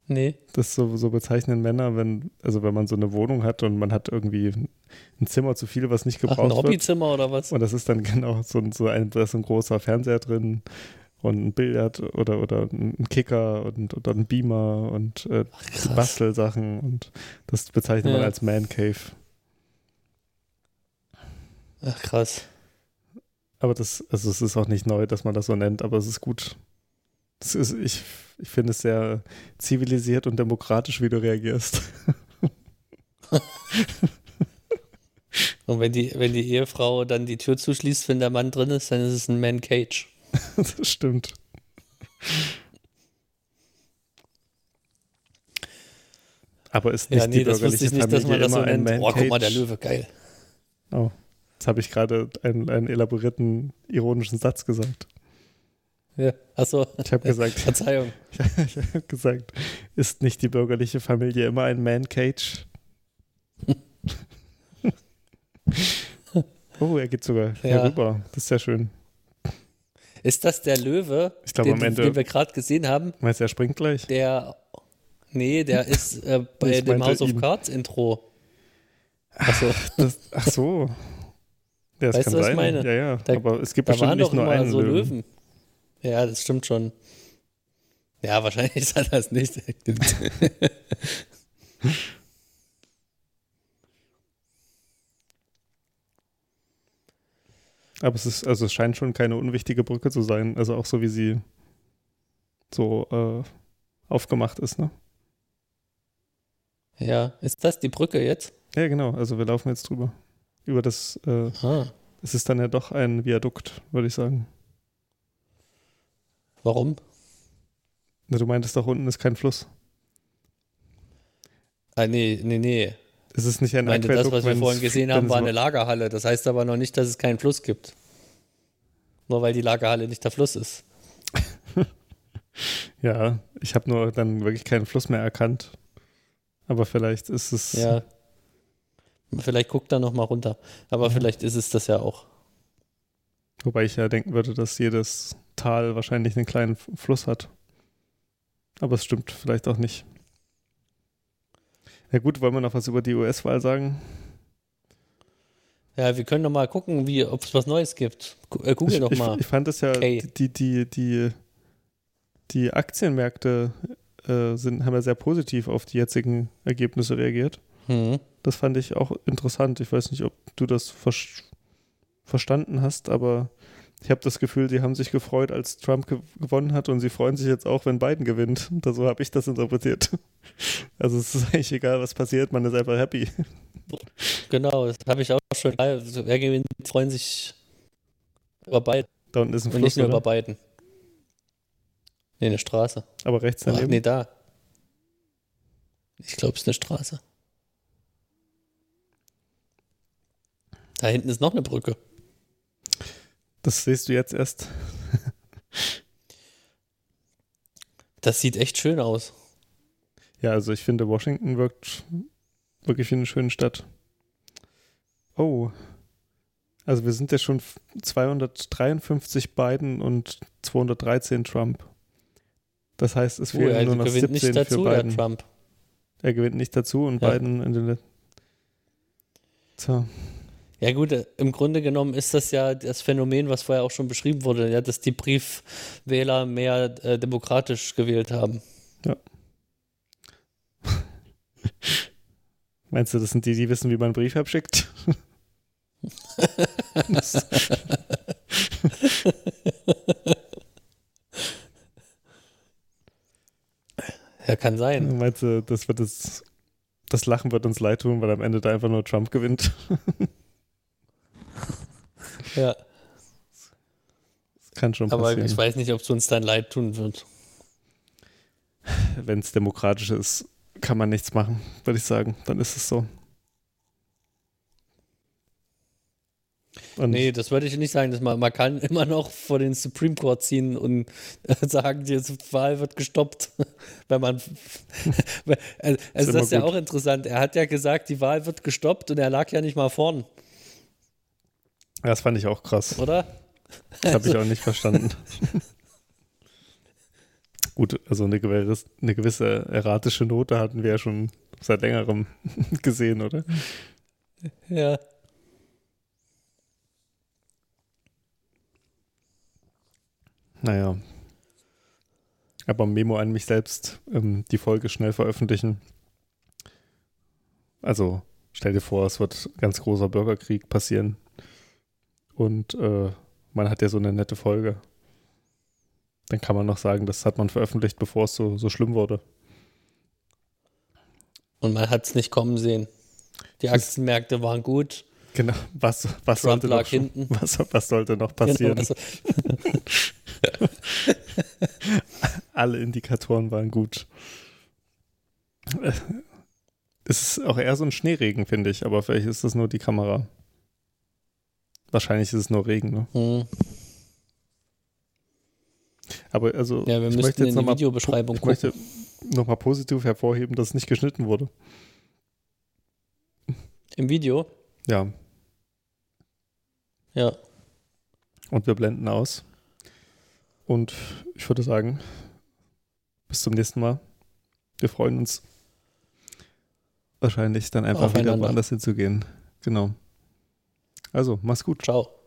Nee. Das so, so bezeichnen Männer, wenn, also wenn man so eine Wohnung hat und man hat irgendwie ein Zimmer zu viel, was nicht gebraucht Ach, ein wird. Ein Hobbyzimmer oder was? Und das ist dann genau so, so ein, da ist ein großer Fernseher drin und ein Billard oder, oder ein Kicker und oder ein Beamer und äh, Ach, Bastelsachen und das bezeichnet ja. man als Man Cave. Ach krass. Aber das, also es ist auch nicht neu, dass man das so nennt, aber es ist gut. Ist, ich ich finde es sehr zivilisiert und demokratisch, wie du reagierst. und wenn die, wenn die Ehefrau dann die Tür zuschließt, wenn der Mann drin ist, dann ist es ein Man Cage. das stimmt. Aber ist nicht ja, nee, die bürgerliche das Familie nicht, dass man das so nennt. Oh, guck mal, der Löwe, geil. Oh. Jetzt habe ich gerade einen, einen elaborierten, ironischen Satz gesagt. Ja, achso. Ich habe gesagt. Verzeihung. ich habe gesagt, ist nicht die bürgerliche Familie immer ein Man-Cage? oh, er geht sogar Ja. herüber. Das ist sehr schön. Ist das der Löwe, Ich glaube, den, Ende- den wir gerade gesehen haben? Meinst du, er springt gleich? Der. Nee, der ist äh, bei Ich dem House of ihn. Cards Intro. Achso, Das, ach so. Ja, das Weißt kann du, was ich meine? Ja, ja. Da- Aber es gibt da bestimmt nicht nur einen so Löwen. Löwen. Ja, das stimmt schon. Ja, wahrscheinlich ist er das nicht. Aber es ist, also es scheint schon keine unwichtige Brücke zu sein. Also auch so wie sie so äh, aufgemacht ist, ne? ja, ist das die Brücke jetzt? Ja, genau. Also wir laufen jetzt drüber. Über das, äh, Ah, es ist dann ja doch ein Viadukt, würde ich sagen. Warum? Na, Du meintest doch, unten ist kein Fluss. Ah, nee, nee, nee. Es ist nicht ein Ich meinte, das, was wir vorhin es- gesehen haben, war eine Lagerhalle. Das heißt aber noch nicht, dass es keinen Fluss gibt. Nur weil die Lagerhalle nicht der Fluss ist. Ja, ich habe nur dann wirklich keinen Fluss mehr erkannt. Aber vielleicht ist es. Ja. Vielleicht guckt da noch mal runter. Aber vielleicht ist es das ja auch. Wobei ich ja denken würde, dass jedes Tal wahrscheinlich einen kleinen Fluss hat. Aber es stimmt vielleicht auch nicht. Ja gut, wollen wir noch was über die US-Wahl sagen? Ja, wir können noch mal gucken, wie, ob es was Neues gibt. Äh, Google ich, doch ich, mal. ich fand es ja, Okay. die, die, die, die Aktienmärkte äh, sind, haben ja sehr positiv auf die jetzigen Ergebnisse reagiert. Hm. Das fand ich auch interessant. Ich weiß nicht, ob du das ver verstanden hast, aber ich habe das Gefühl, sie haben sich gefreut, als Trump ge gewonnen hat und sie freuen sich jetzt auch, wenn Biden gewinnt. Da- So habe ich das interpretiert. Also es ist eigentlich egal, was passiert, man ist einfach happy. Genau, das habe ich auch schon. Also, wer gewinnt, freuen sich über beiden Da unten ist ein und Fluss, nicht nur über oder? beiden. Nee, eine Straße. aber rechts Ach, daneben. nee, da. Ich glaube, es ist eine Straße. Da hinten ist noch eine Brücke. Das siehst du jetzt erst. Das sieht echt schön aus. Ja, also ich finde, Washington wirkt wirklich wie eine schöne Stadt. Oh. Also wir sind ja schon f- 253 Biden und 213 Trump. Das heißt, es Oh, fehlen er nur noch gewinnt 17 nicht dazu, für Biden. Trump. Er gewinnt nicht dazu und Ja. Biden in den Let so. Ja gut, äh, im Grunde genommen ist das ja das Phänomen, was vorher auch schon beschrieben wurde, ja, dass die Briefwähler mehr äh, demokratisch gewählt haben. Meinst du, das sind die, die wissen, wie man einen Brief abschickt? Ja, kann sein. Meinst du, das wird das, das Lachen wird uns leid tun, weil am Ende da einfach nur Trump gewinnt? Ja, Das kann schon aber passieren. ich weiß nicht, ob es uns dann leid tun wird. Wenn es demokratisch ist, kann man nichts machen, würde ich sagen. Dann ist es so. Und Nee, das würde ich nicht sagen. Dass man, man kann immer noch vor den Supreme Court ziehen und sagen, die Wahl wird gestoppt. Wenn man. also also immer das ist ja gut. auch interessant. Er hat ja gesagt, die Wahl wird gestoppt und er lag ja nicht mal vorn, das fand ich auch krass. oder? Das habe ich auch nicht verstanden. Gut, also eine gewisse, eine gewisse erratische Note hatten wir ja schon seit längerem gesehen, oder? Ja. Naja. Aber Memo an mich selbst, ähm, die Folge schnell veröffentlichen. Also stell dir vor, es wird ganz großer Bürgerkrieg passieren. Und äh, man hat ja so eine nette Folge. Dann kann man noch sagen, das hat man veröffentlicht, bevor es so, so schlimm wurde. Und man hat es nicht kommen sehen. Die Aktienmärkte waren gut. Genau. Was, was, Trump sollte, noch, hinten. was, was sollte noch passieren? Genau, also, Alle Indikatoren waren gut. Äh, Es ist auch eher so ein Schneeregen, finde ich, aber vielleicht ist das nur die Kamera. Wahrscheinlich ist es nur Regen, ne? Mhm. Aber also, ja, wir ich möchte jetzt die Videobeschreibung ich möchte nochmal positiv hervorheben, dass es nicht geschnitten wurde. Im Video? Ja. Ja. Und wir blenden aus. Und ich würde sagen, bis zum nächsten Mal. Wir freuen uns wahrscheinlich dann einfach wieder woanders hinzugehen. Genau. Also, mach's gut. Ciao.